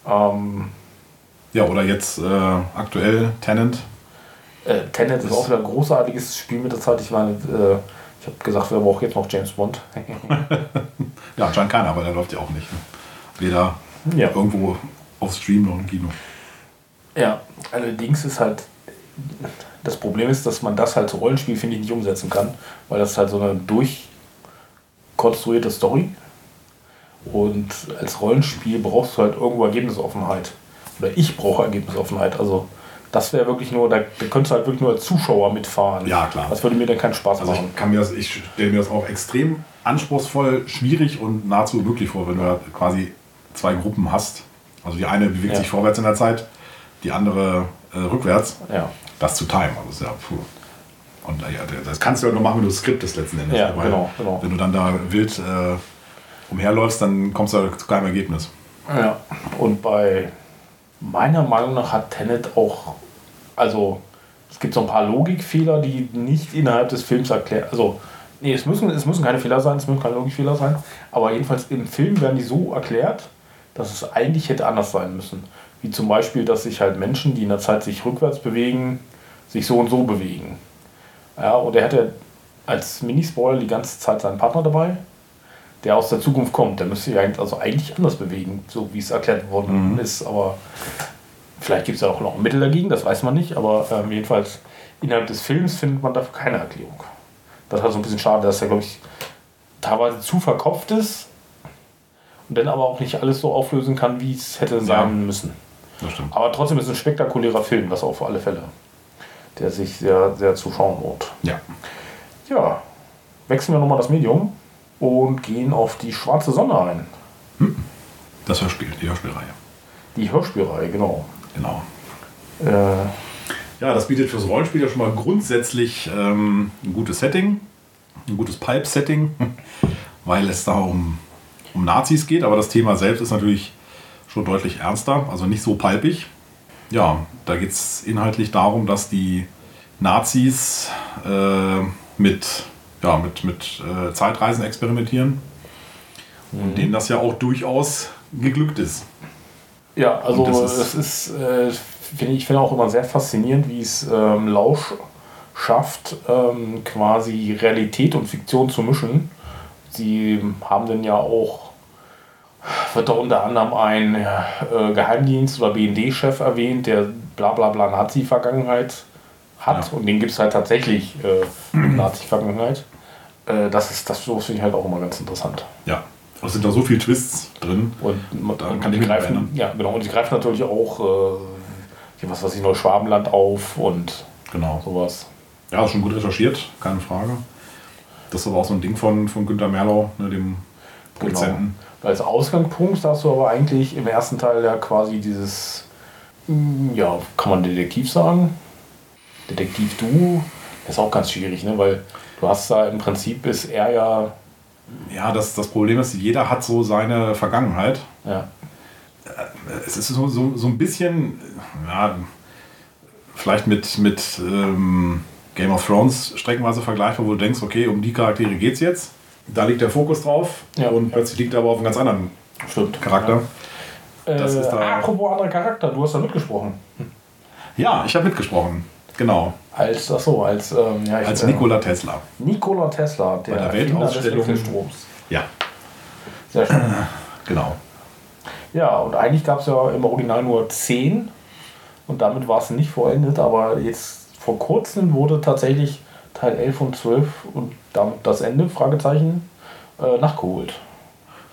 Ähm, ja, oder jetzt äh, aktuell Tenant. Äh, Tenant ist auch wieder ein großartiges Spiel mit der Zeit. Ich meine, äh, ich habe gesagt, wir brauchen jetzt noch James Bond. [laughs] ja, anscheinend keiner, aber der läuft ja auch nicht. Ne? Weder ja. irgendwo auf Stream noch im Kino. Ja, allerdings ist halt das Problem ist, dass man das halt so Rollenspiel, finde ich, nicht umsetzen kann, weil das halt so eine durchkonstruierte Story und als Rollenspiel brauchst du halt irgendwo Ergebnisoffenheit. Oder ich brauche Ergebnisoffenheit. Also das wäre wirklich nur, da, da könntest du halt wirklich nur als Zuschauer mitfahren. Ja, klar. Das würde mir dann keinen Spaß also machen. Ich, kann mir das, ich stelle mir das auch extrem anspruchsvoll, schwierig und nahezu unmöglich vor, wenn du quasi zwei Gruppen hast. Also die eine bewegt ja. sich vorwärts in der Zeit, die andere äh, rückwärts. Ja. Das zu timen, also ist ja puh. Und äh, ja, das kannst du ja nur machen, wenn du skriptest letzten Endes. Ja, genau, genau. Wenn du dann da wild äh, umherläufst, dann kommst du zu keinem Ergebnis. Ja, und bei meiner Meinung nach hat Tenet auch, also es gibt so ein paar Logikfehler, die nicht innerhalb des Films erklärt, also nee, es müssen, es müssen keine Fehler sein, es müssen keine Logikfehler sein, aber jedenfalls im Film werden die so erklärt, dass es eigentlich hätte anders sein müssen. Wie zum Beispiel, dass sich halt Menschen, die in der Zeit sich rückwärts bewegen, sich so und so bewegen. Ja, und er hätte als Minispoiler die ganze Zeit seinen Partner dabei der aus der Zukunft kommt, der müsste sich also eigentlich anders bewegen, so wie es erklärt worden mhm. ist. Aber vielleicht gibt es ja auch noch ein Mittel dagegen, das weiß man nicht. Aber ähm, jedenfalls innerhalb des Films findet man dafür keine Erklärung. Das ist halt so ein bisschen schade, dass er, glaube ich, teilweise zu verkopft ist und dann aber auch nicht alles so auflösen kann, wie es hätte sein ja. müssen. Aber trotzdem ist es ein spektakulärer Film, das auf alle Fälle. Der sich sehr, sehr zuschauen lohnt. Ja. Ja, wechseln wir nochmal das Medium und gehen auf die schwarze Sonne ein. Hm. Das Hörspiel, die Hörspielreihe. Die Hörspielreihe, genau. Genau. Äh, ja, das bietet fürs Rollenspiel ja schon mal grundsätzlich ähm, ein gutes Setting, ein gutes Pipe-Setting, [laughs] weil es da um, um Nazis geht, aber das Thema selbst ist natürlich schon deutlich ernster, also nicht so palpig. Ja, da geht es inhaltlich darum, dass die Nazis äh, mit ja, mit, mit äh, Zeitreisen experimentieren. Mhm. Und denen das ja auch durchaus geglückt ist. Ja, also das ist, ist äh, finde ich finde auch immer sehr faszinierend, wie es ähm, Lausch schafft, ähm, quasi Realität und Fiktion zu mischen. Sie haben dann ja auch, wird da unter anderem ein äh, Geheimdienst- oder BND-Chef erwähnt, der bla bla bla Nazi-Vergangenheit hat. Ja. Und den gibt es halt tatsächlich äh, Nazi-Vergangenheit. Äh, das ist das finde ich halt auch immer ganz interessant. Ja. Es sind da so viele Twists drin. Und, da kann die greifen, ja, genau. Und die greifen natürlich auch äh, was weiß ich, Neuschwabenland auf und genau. sowas. Ja, ist schon gut recherchiert, keine Frage. Das ist aber auch so ein Ding von, von Günter Merlau, ne, dem Prozenten. Genau. Als Ausgangspunkt hast du aber eigentlich im ersten Teil ja quasi dieses, mm, ja, kann man Detektiv sagen? Detektiv-Duo ist auch ganz schwierig, ne? weil du hast da im Prinzip ist er ja. Ja, das, das Problem ist, jeder hat so seine Vergangenheit. Ja. Es ist so, so, so ein bisschen, ja, vielleicht mit, mit ähm, Game of Thrones streckenweise vergleichbar, wo du denkst, okay, um die Charaktere geht es jetzt. Da liegt der Fokus drauf Ja. und plötzlich liegt er aber auf einem ganz anderen Stimmt. Charakter. Äh, Das ist da- apropos anderer Charakter, du hast da mitgesprochen. Ja, ich habe mitgesprochen. Genau. Als, ach so, als, ähm, ja, Als äh, Nikola Tesla. Nikola Tesla, der, der Erfinder des Weltausstellung- Wechselstroms. Ja, Sehr schön. [clears throat] genau. Ja, und eigentlich gab es ja im Original nur 10 und damit war es nicht vollendet, aber jetzt vor kurzem wurde tatsächlich Teil 11 und 12 und damit das Ende, Fragezeichen, äh, nachgeholt.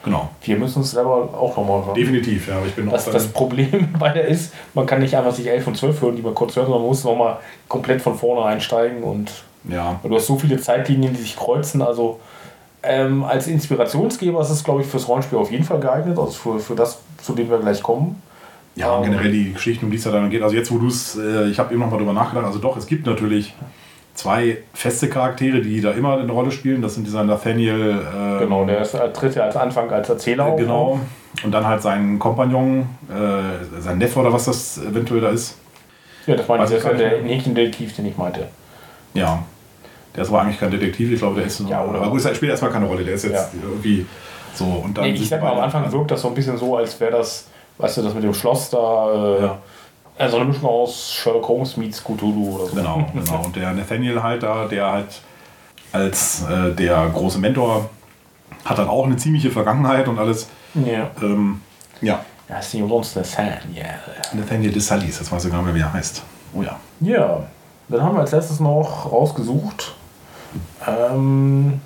Genau. Wir müssen es selber auch nochmal hören. Definitiv, ja. Aber ich bin Das, auch das Problem [laughs] bei der ist, man kann nicht einfach sich 11 und 12 hören, die man kurz hört, sondern man muss nochmal komplett von vorne einsteigen und ja, du hast so viele Zeitlinien, die sich kreuzen. Also ähm, als Inspirationsgeber ist es, glaube ich, fürs Rollenspiel auf jeden Fall geeignet, also für, für das, zu dem wir gleich kommen. ja, Ähm, generell die Geschichten, um die es ja dann geht. Also jetzt, wo du es, äh, ich habe eben noch mal drüber nachgedacht, also doch, es gibt natürlich zwei feste Charaktere, die da immer eine Rolle spielen. Das sind dieser Nathaniel. ähm, Genau, der ist, äh, tritt ja als Anfang als Erzähler äh, auf. Genau. Und dann halt sein Kompagnon, äh, sein Neffe oder was das eventuell da ist. Ja, das meine ich, Also der Mädchendetektiv, den ich meinte. Ja. Der ist aber eigentlich kein Detektiv, ich glaube, der ist. Ja, oder- aber gut, er spielt erstmal keine Rolle. Der ist jetzt Ja. irgendwie so. Und dann Nee, ich sag mal, am Anfang wirkt das so ein bisschen so, als wäre das, weißt du, das mit dem Schloss da, äh, Ja. Äh, so eine Mischung aus Sherlock Holmes meets Cthulhu oder so. Genau, [laughs] genau. Und der Nathaniel halt da, der halt als äh, der große Mentor hat dann auch eine ziemliche Vergangenheit und alles. Ja. Ähm, ja, Ja, ist nicht umsonst Nathaniel. Nathaniel de Salis, jetzt weiß ich gar nicht mehr, wie er heißt. Oh ja. Ja, dann haben wir als letztes noch rausgesucht. Ähm,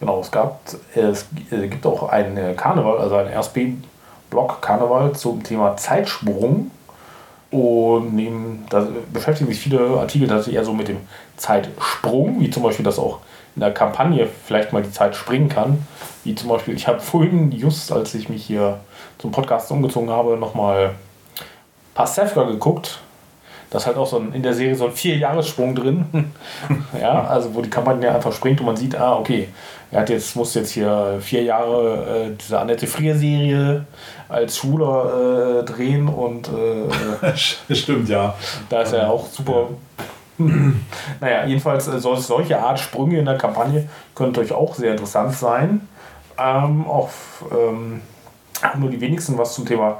genau, es gab, es gibt auch einen Karneval, also einen RSB-Blog Karneval zum Thema Zeitsprung. Und neben, da beschäftigen sich viele Artikel tatsächlich eher so mit dem Zeitsprung, wie zum Beispiel, dass auch in der Kampagne vielleicht mal die Zeit springen kann. Wie zum Beispiel, ich habe [laughs] vorhin, just als ich mich hier zum Podcast umgezogen habe, nochmal Pasewka geguckt. Da ist halt auch so ein, in der Serie so ein Vier-Jahres-Sprung drin. [laughs] ja, also wo die Kampagne einfach springt und man sieht, ah, okay, er hat jetzt, muss jetzt hier vier Jahre äh, diese Annette Frier-Serie als Schüler äh, drehen und äh, [laughs] Stimmt, ja. da ist er auch super. [laughs] naja, jedenfalls äh, solche Art Sprünge in der Kampagne können natürlich auch sehr interessant sein. Ähm, auch ähm, haben nur die wenigsten was zum Thema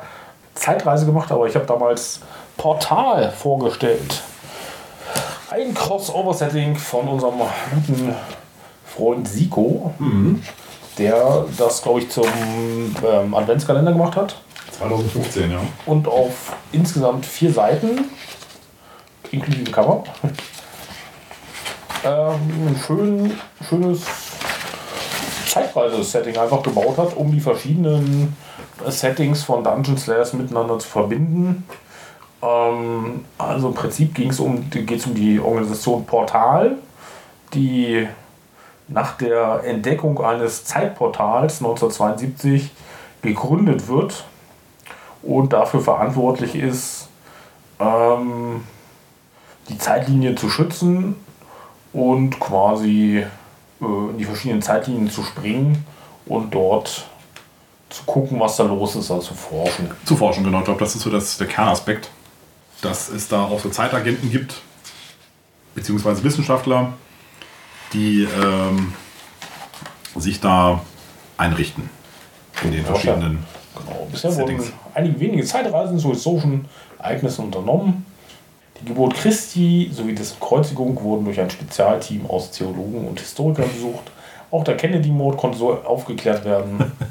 Zeitreise gemacht, aber ich habe damals Portal vorgestellt. Ein Crossover-Setting von unserem guten Freund Siko, der das, glaube ich, zum ähm, Adventskalender gemacht hat2015, ja. und auf insgesamt vier Seiten, inklusive Cover, [laughs] ähm, ein schön, schönes Zeitreise-Setting einfach gebaut hat, um die verschiedenen Settings von Dungeon Slayers miteinander zu verbinden. Ähm, also im Prinzip ging es um, geht's um die Organisation Portal, die nach der Entdeckung eines Zeitportals 1972 gegründet wird und dafür verantwortlich ist, ähm, die Zeitlinie zu schützen und quasi äh, in die verschiedenen Zeitlinien zu springen und dort zu gucken, was da los ist, also zu forschen. Zu forschen, genau. Ich glaube, das ist so das, der Kernaspekt, dass es da auch so Zeitagenten gibt, beziehungsweise Wissenschaftler, die ähm, sich da einrichten in den Forscher. verschiedenen. Genau. Bisher wurden einige wenige Zeitreisen zu historischen Ereignissen unternommen. Die Geburt Christi sowie dessen Kreuzigung wurden durch ein Spezialteam aus Theologen und Historikern besucht. Auch der Kennedy-Mord konnte so aufgeklärt werden. [laughs]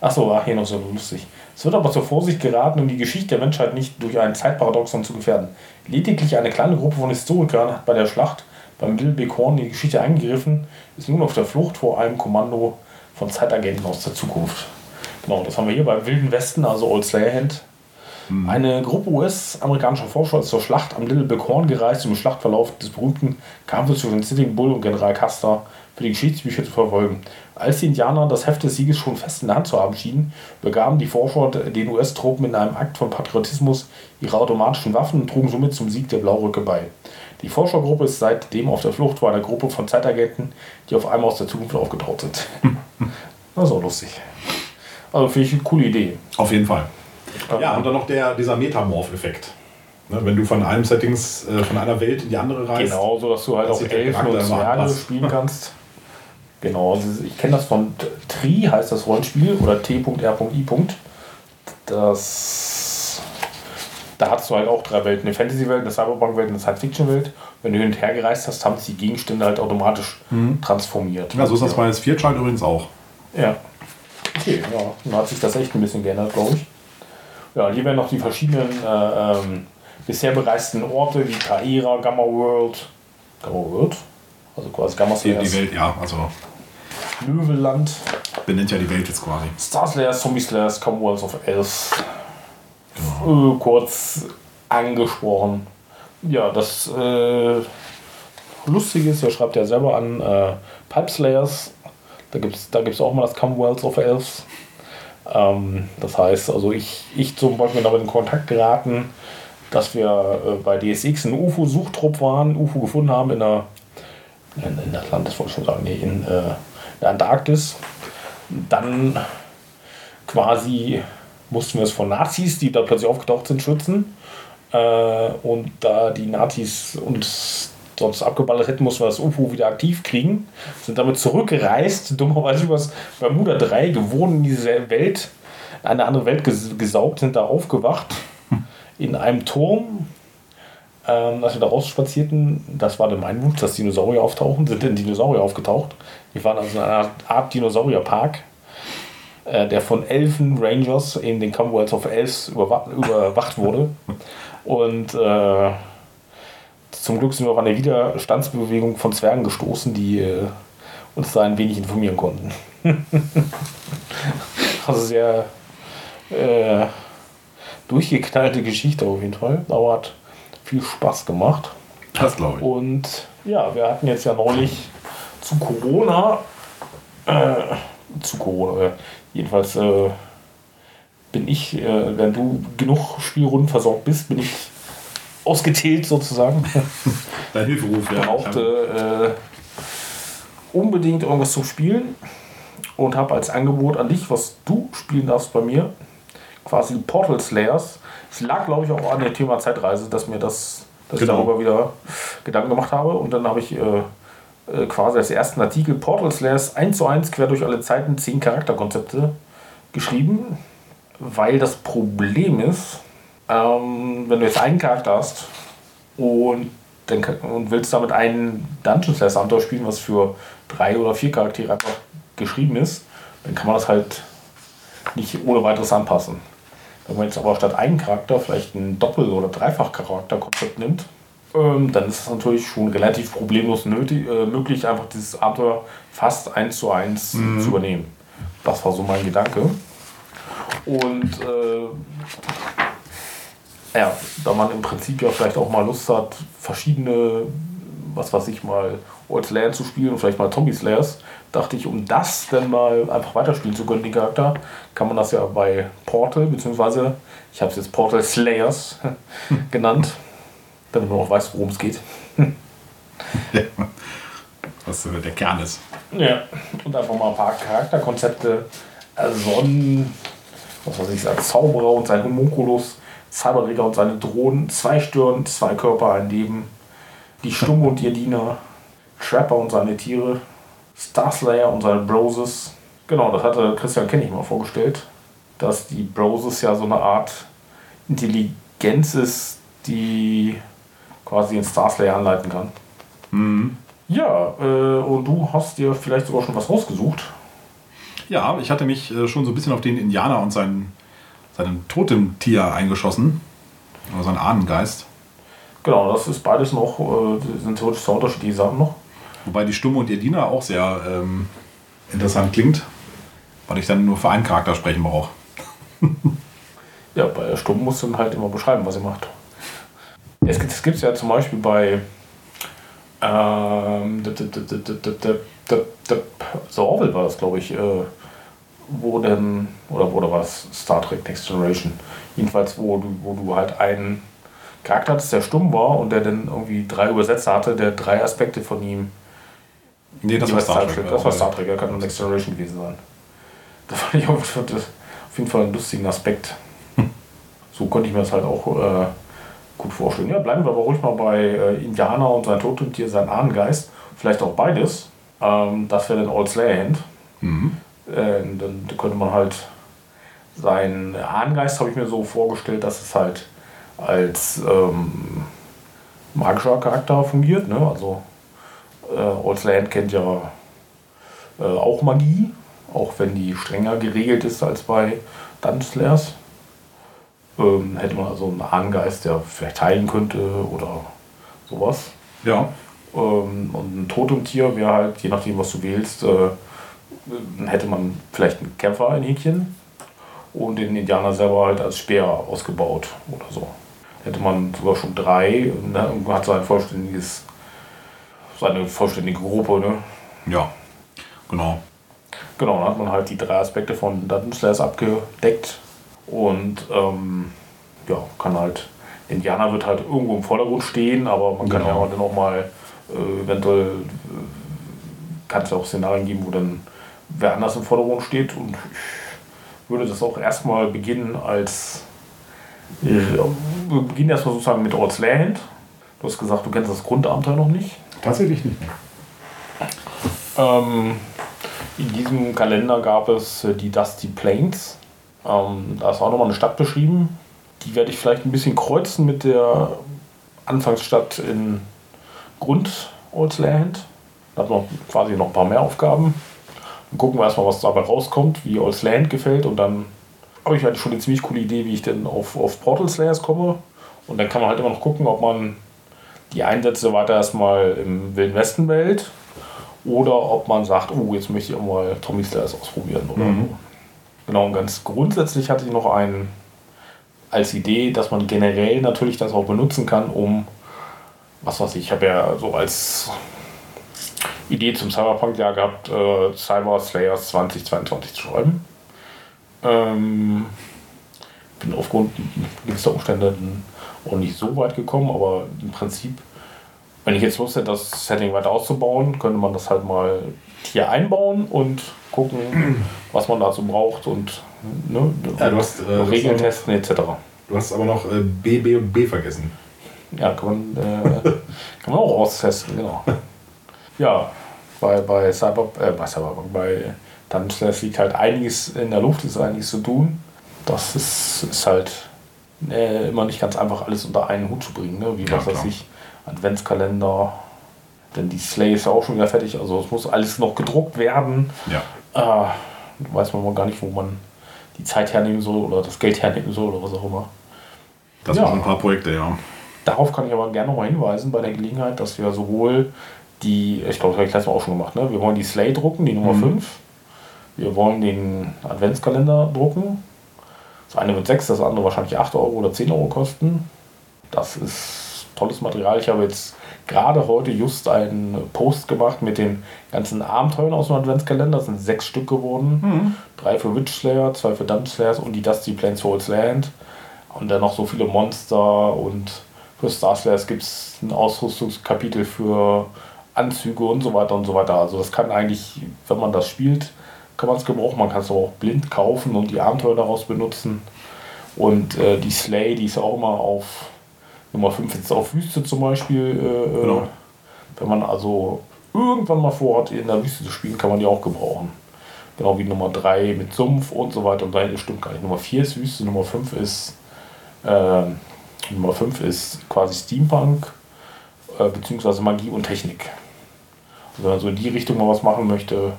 Achso, ach, hier noch so lustig. Es wird aber zur Vorsicht geraten, um die Geschichte der Menschheit nicht durch ein Zeitparadoxon zu gefährden. Lediglich eine kleine Gruppe von Historikern hat bei der Schlacht beim Little Big Horn in die Geschichte eingegriffen, ist nun auf der Flucht vor einem Kommando von Zeitagenten aus der Zukunft. Genau, das haben wir hier beim Wilden Westen, also Old Slayerhand. Mhm. Eine Gruppe US-amerikanischer Forscher ist zur Schlacht am Little Big Horn gereist, um den Schlachtverlauf des berühmten Kampfes zwischen Sitting Bull und General Custer für die Geschichtsbücher zu verfolgen. Als die Indianer das Heft des Sieges schon fest in der Hand zu haben schienen, begaben die Forscher den US-Truppen in einem Akt von Patriotismus ihre automatischen Waffen und trugen somit zum Sieg der Blaurücke bei. Die Forschergruppe ist seitdem auf der Flucht vor einer Gruppe von Zeitagenten, die auf einmal aus der Zukunft aufgetaucht sind. [laughs] das ist auch lustig. Also finde ich eine coole Idee. Auf jeden Fall. Ja, und dann noch der, dieser Metamorph-Effekt. Ne, wenn du von einem Settings, äh, von einer Welt in die andere reist. Genau, so dass du halt auch Elfen und Zwerge spielen kannst. [laughs] Genau, also ich kenne das von Tri, heißt das Rollenspiel, oder T.R.I. Das. Da hast du halt auch drei Welten: eine Fantasy-Welt, eine Cyberpunk-Welt, eine Science-Fiction-Welt. Wenn du hin und her gereist hast, haben sich die Gegenstände halt automatisch mhm. transformiert. Ja, so ist das bei s 4 Child übrigens auch. Ja. Okay, ja, dann hat sich das echt ein bisschen geändert, glaube ich. Ja, hier werden noch die verschiedenen äh, ähm, bisher bereisten Orte wie Kaira, Gamma World. Gamma World? Also quasi Gamma die, die Welt, ja, also. Löweland. Benennt ja die Welt jetzt quasi. Star Slayers, Zombie Slayers, Commonwealth of Elves. Genau. Äh, kurz angesprochen. Ja, das äh, Lustige ist, er schreibt ja selber an äh, Pipe Slayers. Da gibt es da gibt's auch mal das Commonwealth of Elves. Ähm, das heißt, also ich, ich zum Beispiel damit in Kontakt geraten, dass wir äh, bei DSX einen UFO-Suchtrupp waren, UFO gefunden haben in der, in, in Atlantis, wollte ich schon sagen, nee, in äh, der Antarktis. Dann quasi mussten wir es von Nazis, die da plötzlich aufgetaucht sind, schützen. Äh, und da die Nazis uns sonst abgeballert hätten, mussten wir das UFO wieder aktiv kriegen. Sind damit zurückgereist, dummerweise übers Bermuda 3, gewohnt in diese Welt, eine andere Welt gesaugt, sind da aufgewacht in einem Turm. Ähm, als wir da rausspazierten, das war dann mein Wunsch, dass Dinosaurier auftauchen, sind dann Dinosaurier aufgetaucht. Wir waren also in einer Art Dinosaurierpark, äh, der von Elfen Rangers in den Commonwealth of Elves überwacht wurde. Und äh, zum Glück sind wir auf eine Widerstandsbewegung von Zwergen gestoßen, die äh, uns da ein wenig informieren konnten. [laughs] also sehr äh, durchgeknallte Geschichte auf jeden Fall. Aber hat viel Spaß gemacht. Das glaube ich. Und ja, wir hatten jetzt ja neulich zu Corona, äh, zu Corona, jedenfalls äh, bin ich, äh, wenn du genug Spielrunden versorgt bist, bin ich ausgetilgt sozusagen. [laughs] Dein Hilferuf, ja. Brauchte äh, unbedingt irgendwas zu spielen und habe als Angebot an dich, was du spielen darfst bei mir, quasi Portal Slayers. Es lag, glaube ich, auch an dem Thema Zeitreise, dass mir das, dass genau. ich darüber wieder Gedanken gemacht habe. Und dann habe ich äh, äh, quasi als ersten Artikel Portal Slayers 1 zu 1 quer durch alle Zeiten 10 Charakterkonzepte geschrieben, weil das Problem ist, ähm, wenn du jetzt einen Charakter hast und, dann, und willst damit einen Dungeon Slayer Abenteuer spielen, was für drei oder vier Charaktere einfach geschrieben ist, dann kann man das halt nicht ohne weiteres anpassen. Wenn man jetzt aber statt einen Charakter vielleicht ein Doppel- oder Dreifach-Charakterkonzept nimmt, ähm, dann ist es natürlich schon relativ problemlos nötig, äh, möglich, einfach dieses Abenteuer fast eins zu eins mhm. zu übernehmen. Das war so mein Gedanke. Und äh, ja, da man im Prinzip ja vielleicht auch mal Lust hat, verschiedene, was weiß ich mal, Old Slayer zu spielen und vielleicht mal Zombie Slayers, dachte ich, um das dann mal einfach weiterspielen zu können, den Charakter, kann man das ja bei Portal, beziehungsweise ich habe es jetzt Portal Slayers [laughs] genannt, damit man auch weiß, worum es geht. Was der Kern ist. Ja, und einfach mal ein paar Charakterkonzepte ersonnen, was weiß ich, als Zauberer und sein Homunculus Cyberreger und seine Drohnen, zwei Stirn, zwei Körper, ein Leben, die Stumme und ihr Diener, Trapper und seine Tiere, Starslayer und seine Broses. Genau, das hatte Christian Kennig mal vorgestellt, dass die Broses ja so eine Art Intelligenz ist, die quasi den Starslayer anleiten kann. Mhm. Ja, äh, und du hast dir vielleicht sogar schon was rausgesucht. Ja, ich hatte mich äh, schon so ein bisschen auf den Indianer und seinen seinem Totemtier eingeschossen. Oder sein Ahnengeist. Genau, das ist beides noch, äh, sind theoretisch zwei unterschiedliche Sachen noch. Wobei die Stumme und ihr Diener auch sehr ähm, interessant klingt, weil ich dann nur für einen Charakter sprechen brauche. [laughs] Ja, bei der Stumm musst du dann halt immer beschreiben, was sie macht. Es gibt es ja zum Beispiel bei ähm, The Orville war das, glaube ich, äh, wo denn, oder wo da war es Star Trek Next Generation, jedenfalls, wo du, wo du halt einen Charakter hattest, der stumm war und der dann irgendwie drei Übersetzer hatte, der drei Aspekte von ihm. Nee, das war Star Trek. Das war Star Trek, ja, kann nur Next Generation gewesen sein. [laughs] Das fand ich auf jeden Fall einen lustigen Aspekt. So konnte ich mir das halt auch äh, gut vorstellen. Ja, bleiben wir aber ruhig mal bei äh, Indianer und sein Totemtier, sein Ahnengeist. Vielleicht auch beides. Ähm, das wäre dann Old Slayerhand. Mhm. Äh, dann könnte man halt seinen Ahnengeist, habe ich mir so vorgestellt, dass es halt als ähm, magischer Charakter fungiert. Ne? Also äh, Old Slayerhand kennt ja äh, auch Magie, auch wenn die strenger geregelt ist als bei Dungeon Slayers ähm, hätte man also einen Ahnengeist, der vielleicht heilen könnte oder sowas. Ja. Ähm, und ein Totemtier wäre halt, je nachdem, was du wählst, äh, hätte man vielleicht einen Kämpfer, ein Hähnchen und den Indianer selber halt als Speer ausgebaut oder so. Hätte man sogar schon drei und hat sein vollständiges, seine vollständige Gruppe, ne? Ja, genau. Genau, dann hat man halt die drei Aspekte von Dungeon Slayers abgedeckt und ähm, ja, kann halt, Indianer wird halt irgendwo im Vordergrund stehen, aber man kann genau. ja dann auch mal äh, eventuell, äh, kann es ja auch Szenarien geben, wo dann wer anders im Vordergrund steht und ich würde das auch erstmal beginnen als, äh, wir beginnen erstmal sozusagen mit Orts Land. Du hast gesagt, du kennst das Grundabenteuer noch nicht. Tatsächlich nicht. Ähm, in diesem Kalender gab es äh, die Dusty Plains. Ähm, da ist auch nochmal eine Stadt beschrieben. Die werde ich vielleicht ein bisschen kreuzen mit der Anfangsstadt in Grund Oldsland. Da hat man quasi noch ein paar mehr Aufgaben. Dann gucken wir erstmal, was dabei rauskommt, wie Oldsland gefällt. Und dann habe ich halt schon eine ziemlich coole Idee, wie ich denn auf, auf Portal Slayers komme. Und dann kann man halt immer noch gucken, ob man die Einsätze weiter erstmal im Wilden Westen wählt. Oder ob man sagt, oh, jetzt möchte ich auch mal Tommy Slayers ausprobieren oder mhm. so. Genau, und ganz grundsätzlich hatte ich noch einen als Idee, dass man generell natürlich das auch benutzen kann, um, was weiß ich, ich habe ja so als Idee zum Cyberpunk-Jahr gehabt, äh, Cyber Slayers 2022 zu schreiben. Ähm, bin aufgrund gewisser Umstände auch nicht so weit gekommen, aber im Prinzip, wenn ich jetzt wusste, das Setting weiter auszubauen, könnte man das halt mal hier einbauen und gucken, was man dazu braucht und ne, ja, du hast, äh, Regeln testen etc. Du hast aber noch äh, B, B und B vergessen. Ja, kann man, äh, kann man auch austesten, genau. Ja, bei, bei, Cyber, äh, bei Cyberpunk, bei Dungeons liegt halt einiges in der Luft, ist einiges zu tun. Das ist, ist halt äh, immer nicht ganz einfach, alles unter einen Hut zu bringen. Ne? Wie ja, was weiß ich, Adventskalender, denn die Slay ist ja auch schon wieder fertig, also es muss alles noch gedruckt werden. Ja. Äh, weiß man mal gar nicht, wo man die Zeit hernehmen soll oder das Geld hernehmen soll oder was auch immer. Das ja. waren ein paar Projekte, ja. Darauf kann ich aber gerne nochmal hinweisen bei der Gelegenheit, dass wir sowohl die, ich glaube, das habe ich letztes Mal auch schon gemacht, ne? wir wollen die Slay drucken, die Nummer mhm. 5. Wir wollen den Adventskalender drucken. Das eine wird 6, das andere wahrscheinlich 8 Euro oder 10 Euro kosten. Das ist tolles Material. Ich habe jetzt gerade heute just einen Post gemacht mit den ganzen Abenteuern aus dem Adventskalender. Das sind sechs Stück geworden. Mhm. Drei für Witch Slayer, zwei für Dungeon Slayers und die Dusty Plains Souls Land. Und dann noch so viele Monster und für Star Slayers gibt es ein Ausrüstungskapitel für Anzüge und so weiter und so weiter. Also das kann eigentlich, wenn man das spielt, kann man es gebrauchen. Man kann es auch blind kaufen und die Abenteuer daraus benutzen. Und äh, die Slay, die ist auch immer auf Nummer 5 jetzt auf Wüste zum Beispiel. Äh, äh, genau. Wenn man also irgendwann mal vorhat, in der Wüste zu spielen, kann man die auch gebrauchen. Genau wie Nummer 3 mit Sumpf und so weiter und so weiter. Stimmt gar nicht. Nummer 4 ist Wüste, Nummer 5 ist äh, Nummer 5 ist quasi Steampunk äh, beziehungsweise Magie und Technik. Also wenn man so in die Richtung mal was machen möchte,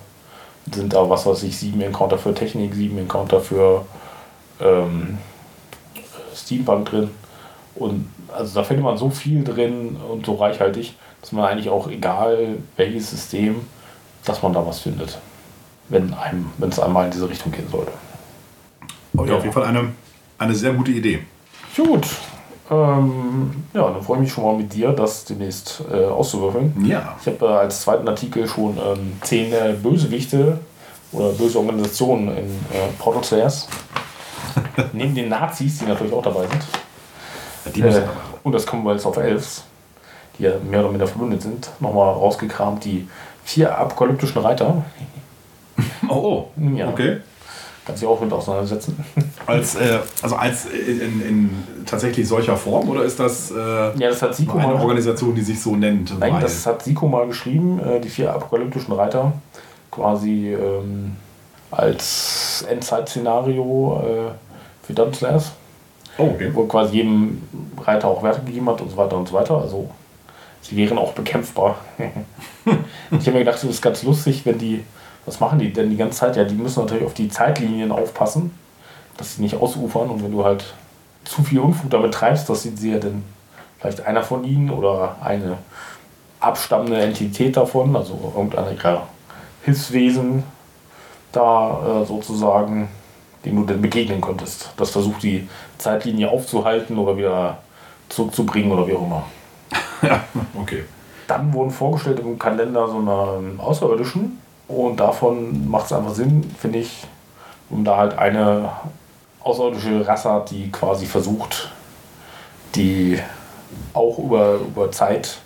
sind da was weiß ich, sieben Encounter für Technik, sieben Encounter für ähm, Steampunk drin. Und also da findet man so viel drin und so reichhaltig, dass man eigentlich auch, egal welches System, dass man da was findet. Wenn einem, wenn es einmal in diese Richtung gehen sollte. Oh, ja, auf jeden Fall eine eine sehr gute Idee. Gut. Ähm, ja, dann freue ich mich schon mal mit dir, das demnächst äh, auszuwürfeln. Ja. Ich habe äh, als zweiten Artikel schon ähm, zehn äh, Bösewichte oder böse Organisationen in äh, Portal Slayers. [laughs] Neben den Nazis, die natürlich auch dabei sind. Die Äh, müssen und das Commonwealth of Elves, die ja mehr oder minder verbündet sind, nochmal rausgekramt. Die vier apokalyptischen Reiter. [laughs] oh, oh. Ja. Okay. Kannst du auch mit auseinandersetzen. Als, äh, also als in, in, in tatsächlich solcher Form oder ist das äh, Ja, das hat Siko eine mal, Organisation, die sich so nennt? nein, das hat Siko mal geschrieben, äh, die vier apokalyptischen Reiter, quasi ähm, als Endzeit-Szenario äh, für Slayers, oh, okay. wo quasi jedem Reiter auch Werte gegeben hat und so weiter und so weiter. Also sie wären auch bekämpfbar. [laughs] ich habe mir gedacht, das ist ganz lustig, wenn die, was machen die denn die ganze Zeit? Ja, die müssen natürlich auf die Zeitlinien aufpassen, dass sie nicht ausufern und wenn du halt zu viel Unfug damit treibst, dass sie sie ja dann vielleicht einer von ihnen oder eine abstammende Entität davon, also irgendeiner ihrer Hilfswesen da äh, sozusagen, dem du dann begegnen könntest. Das versucht die Zeitlinie aufzuhalten oder wieder zurückzubringen oder wie auch immer. [laughs] ja, okay. Dann wurden vorgestellt im Kalender so eine Außerirdischen und davon macht es einfach Sinn, finde ich, um da halt eine außerirdische Rasse hat, die quasi versucht, die auch über, über Zeit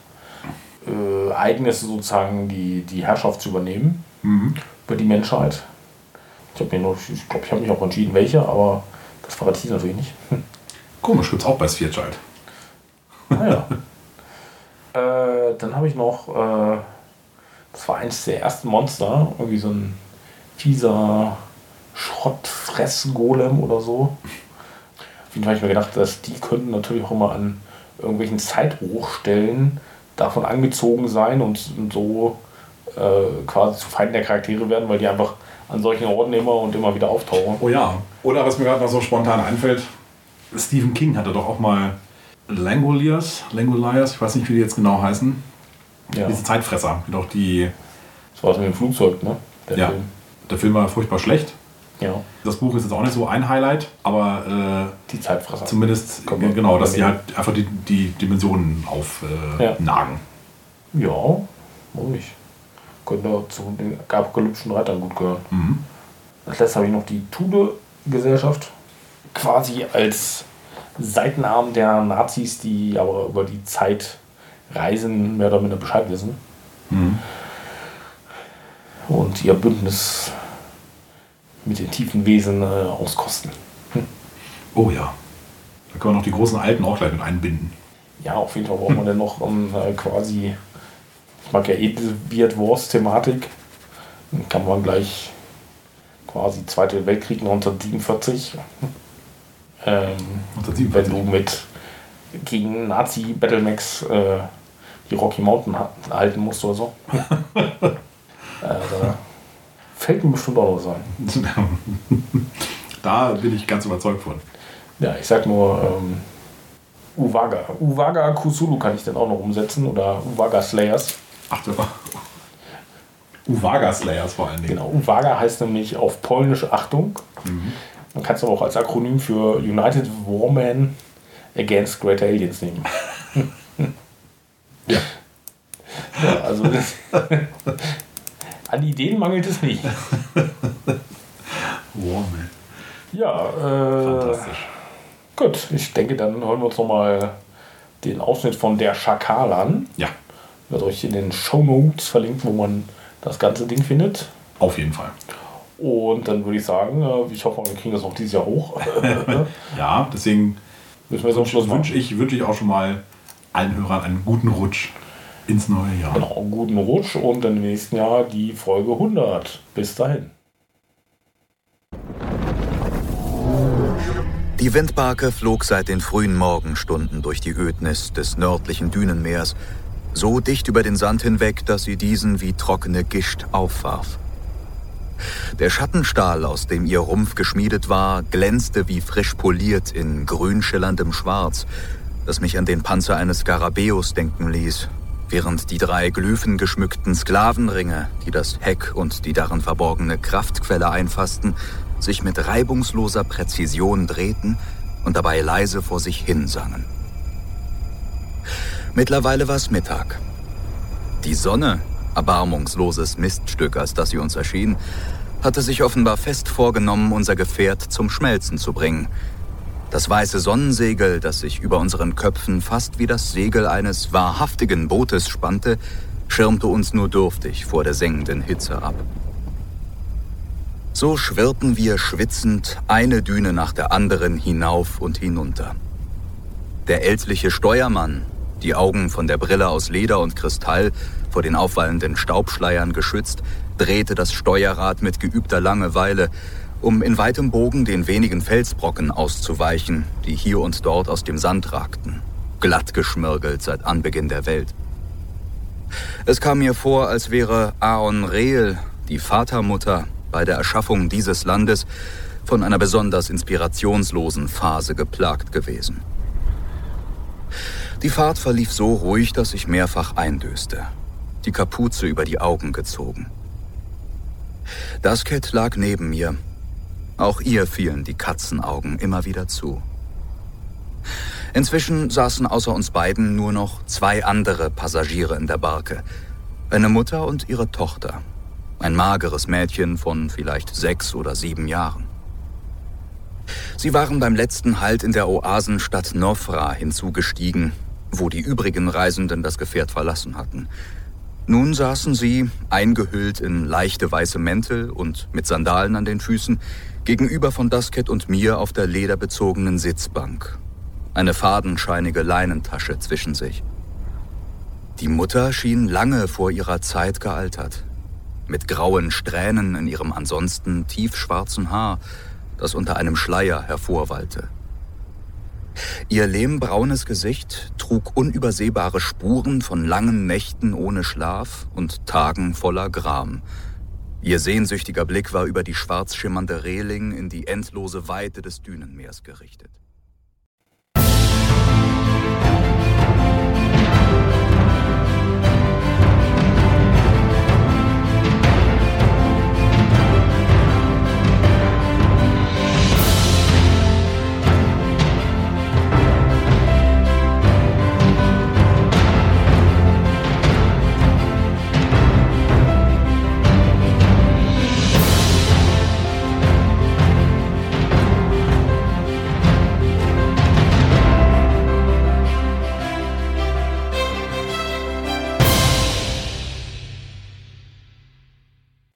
äh, Ereignisse sozusagen die, die Herrschaft zu übernehmen Mhm. über die Menschheit. Ich habe mir nur, ich glaube, ich habe mich auch entschieden, welche, aber das verrate ich natürlich nicht. Komisch, gibt's auch bei Spherechild. Naja. [laughs] äh, dann habe ich noch, äh, das war eins der ersten Monster, irgendwie so ein fieser Schrottfress-Golem oder so. Auf jeden Fall habe ich mir gedacht, dass die könnten natürlich auch immer an irgendwelchen Zeithochstellen davon angezogen sein und, und so äh, quasi zu Feinden der Charaktere werden, weil die einfach an solchen Orten immer und immer wieder auftauchen. Oh ja. Oder was mir gerade noch so spontan einfällt, Stephen King hatte doch auch mal Langoliers, Langoliers, ich weiß nicht, wie die jetzt genau heißen. Ja. Diese Zeitfresser, die doch die. Das war es mit dem Flugzeug, ne? Der Ja. Film. Der Film war furchtbar schlecht. Ja. Das Buch ist jetzt auch nicht so ein Highlight, aber Die Zeitfresser. äh, zumindest Kommt genau, dass die halt einfach die, die Dimensionen aufnagen. Äh, Ja. Ja, warum nicht? Könnte zu den apokalyptischen Reitern gut gehören. Mhm. Als letztes habe ich noch die Tude-Gesellschaft. Quasi als Seitenarm der Nazis, die aber über die Zeit reisen, mehr oder minder Bescheid wissen. Mhm. Und ihr Bündnis mit den tiefen Wesen äh, auskosten. Oh ja. Da können wir noch die großen Alten auch gleich mit einbinden. Ja, auf jeden Fall braucht man dann noch ähm, äh, quasi, mag ja eh diese Weird Wars-Thematik. Dann kann man gleich quasi Zweite Weltkrieg 1947. Ähm, 1947. wenn du mit gegen Nazi Battlemax äh, die Rocky Mountain ha- halten musst oder so. [laughs] da fällt mir bestimmt auch was ein. [laughs] da bin ich ganz überzeugt von. Ja, ich sag nur ähm, Uwaga. Uwaga Kusulu kann ich dann auch noch umsetzen oder Uwaga Slayers. Ach. Uwaga Slayers vor allen Dingen. Genau, Uwaga heißt nämlich auf Polnisch Achtung. Man kann es aber auch als Akronym für United Warmen Against Great Aliens nehmen. Ja. Ja, also an Ideen mangelt es nicht. Wow, man. Ja, äh, Fantastisch. gut. Ich denke, dann hören wir uns nochmal den Ausschnitt von Der Schakal an. Ja, Wird euch in den Show Notes verlinkt, wo man das ganze Ding findet. auf jeden Fall. Und dann würde ich sagen, äh, ich hoffe, wir kriegen das noch dieses Jahr hoch. [laughs] [laughs] Ja, deswegen wünsche ich, wünsch ich auch schon mal allen Hörern einen guten Rutsch ins neue Jahr. Genau, einen guten Rutsch und dann im nächsten Jahr die Folge 100. Bis dahin. Die Windbarke flog seit den frühen Morgenstunden durch die Ödnis des nördlichen Dünenmeers, so dicht über den Sand hinweg, dass sie diesen wie trockene Gischt aufwarf. Der Schattenstahl, aus dem ihr Rumpf geschmiedet war, glänzte wie frisch poliert in grünschillerndem Schwarz, das mich an den Panzer eines Skarabäus denken ließ, während die drei glyphengeschmückten Sklavenringe, die das Heck und die darin verborgene Kraftquelle einfassten, sich mit reibungsloser Präzision drehten und dabei leise vor sich hin sangen. Mittlerweile war es Mittag. Die Sonne, erbarmungsloses Miststück, als das sie uns erschien, hatte sich offenbar fest vorgenommen, unser Gefährt zum Schmelzen zu bringen. Das weiße Sonnensegel, das sich über unseren Köpfen fast wie das Segel eines wahrhaftigen Bootes spannte, schirmte uns nur dürftig vor der sengenden Hitze ab. So schwirrten wir schwitzend eine Düne nach der anderen hinauf und hinunter. Der ältliche Steuermann, die Augen von der Brille aus Leder und Kristall vor den aufwallenden Staubschleiern geschützt, drehte das Steuerrad mit geübter Langeweile, um in weitem Bogen den wenigen Felsbrocken auszuweichen, die hier und dort aus dem Sand ragten, glatt geschmirgelt seit Anbeginn der Welt. Es kam mir vor, als wäre Aon Reel, die Vatermutter, bei der Erschaffung dieses Landes von einer besonders inspirationslosen Phase geplagt gewesen. Die Fahrt verlief so ruhig, dass ich mehrfach eindöste, die Kapuze über die Augen gezogen. Dasket lag neben mir. Auch ihr fielen die Katzenaugen immer wieder zu. Inzwischen saßen außer uns beiden nur noch zwei andere Passagiere in der Barke. Eine Mutter und ihre Tochter. Ein mageres Mädchen von vielleicht sechs oder sieben Jahren. Sie waren beim letzten Halt in der Oasenstadt Nofra hinzugestiegen, wo die übrigen Reisenden das Gefährt verlassen hatten. Nun saßen sie, eingehüllt in leichte weiße Mäntel und mit Sandalen an den Füßen, gegenüber von Dasket und mir auf der lederbezogenen Sitzbank. Eine fadenscheinige Leinentasche zwischen sich. Die Mutter schien lange vor ihrer Zeit gealtert. Mit grauen Strähnen in ihrem ansonsten tiefschwarzen Haar, das unter einem Schleier hervorwallte. Ihr lehmbraunes Gesicht trug unübersehbare Spuren von langen Nächten ohne Schlaf und Tagen voller Gram. Ihr sehnsüchtiger Blick war über die schwarz schimmernde Reling in die endlose Weite des Dünenmeers gerichtet.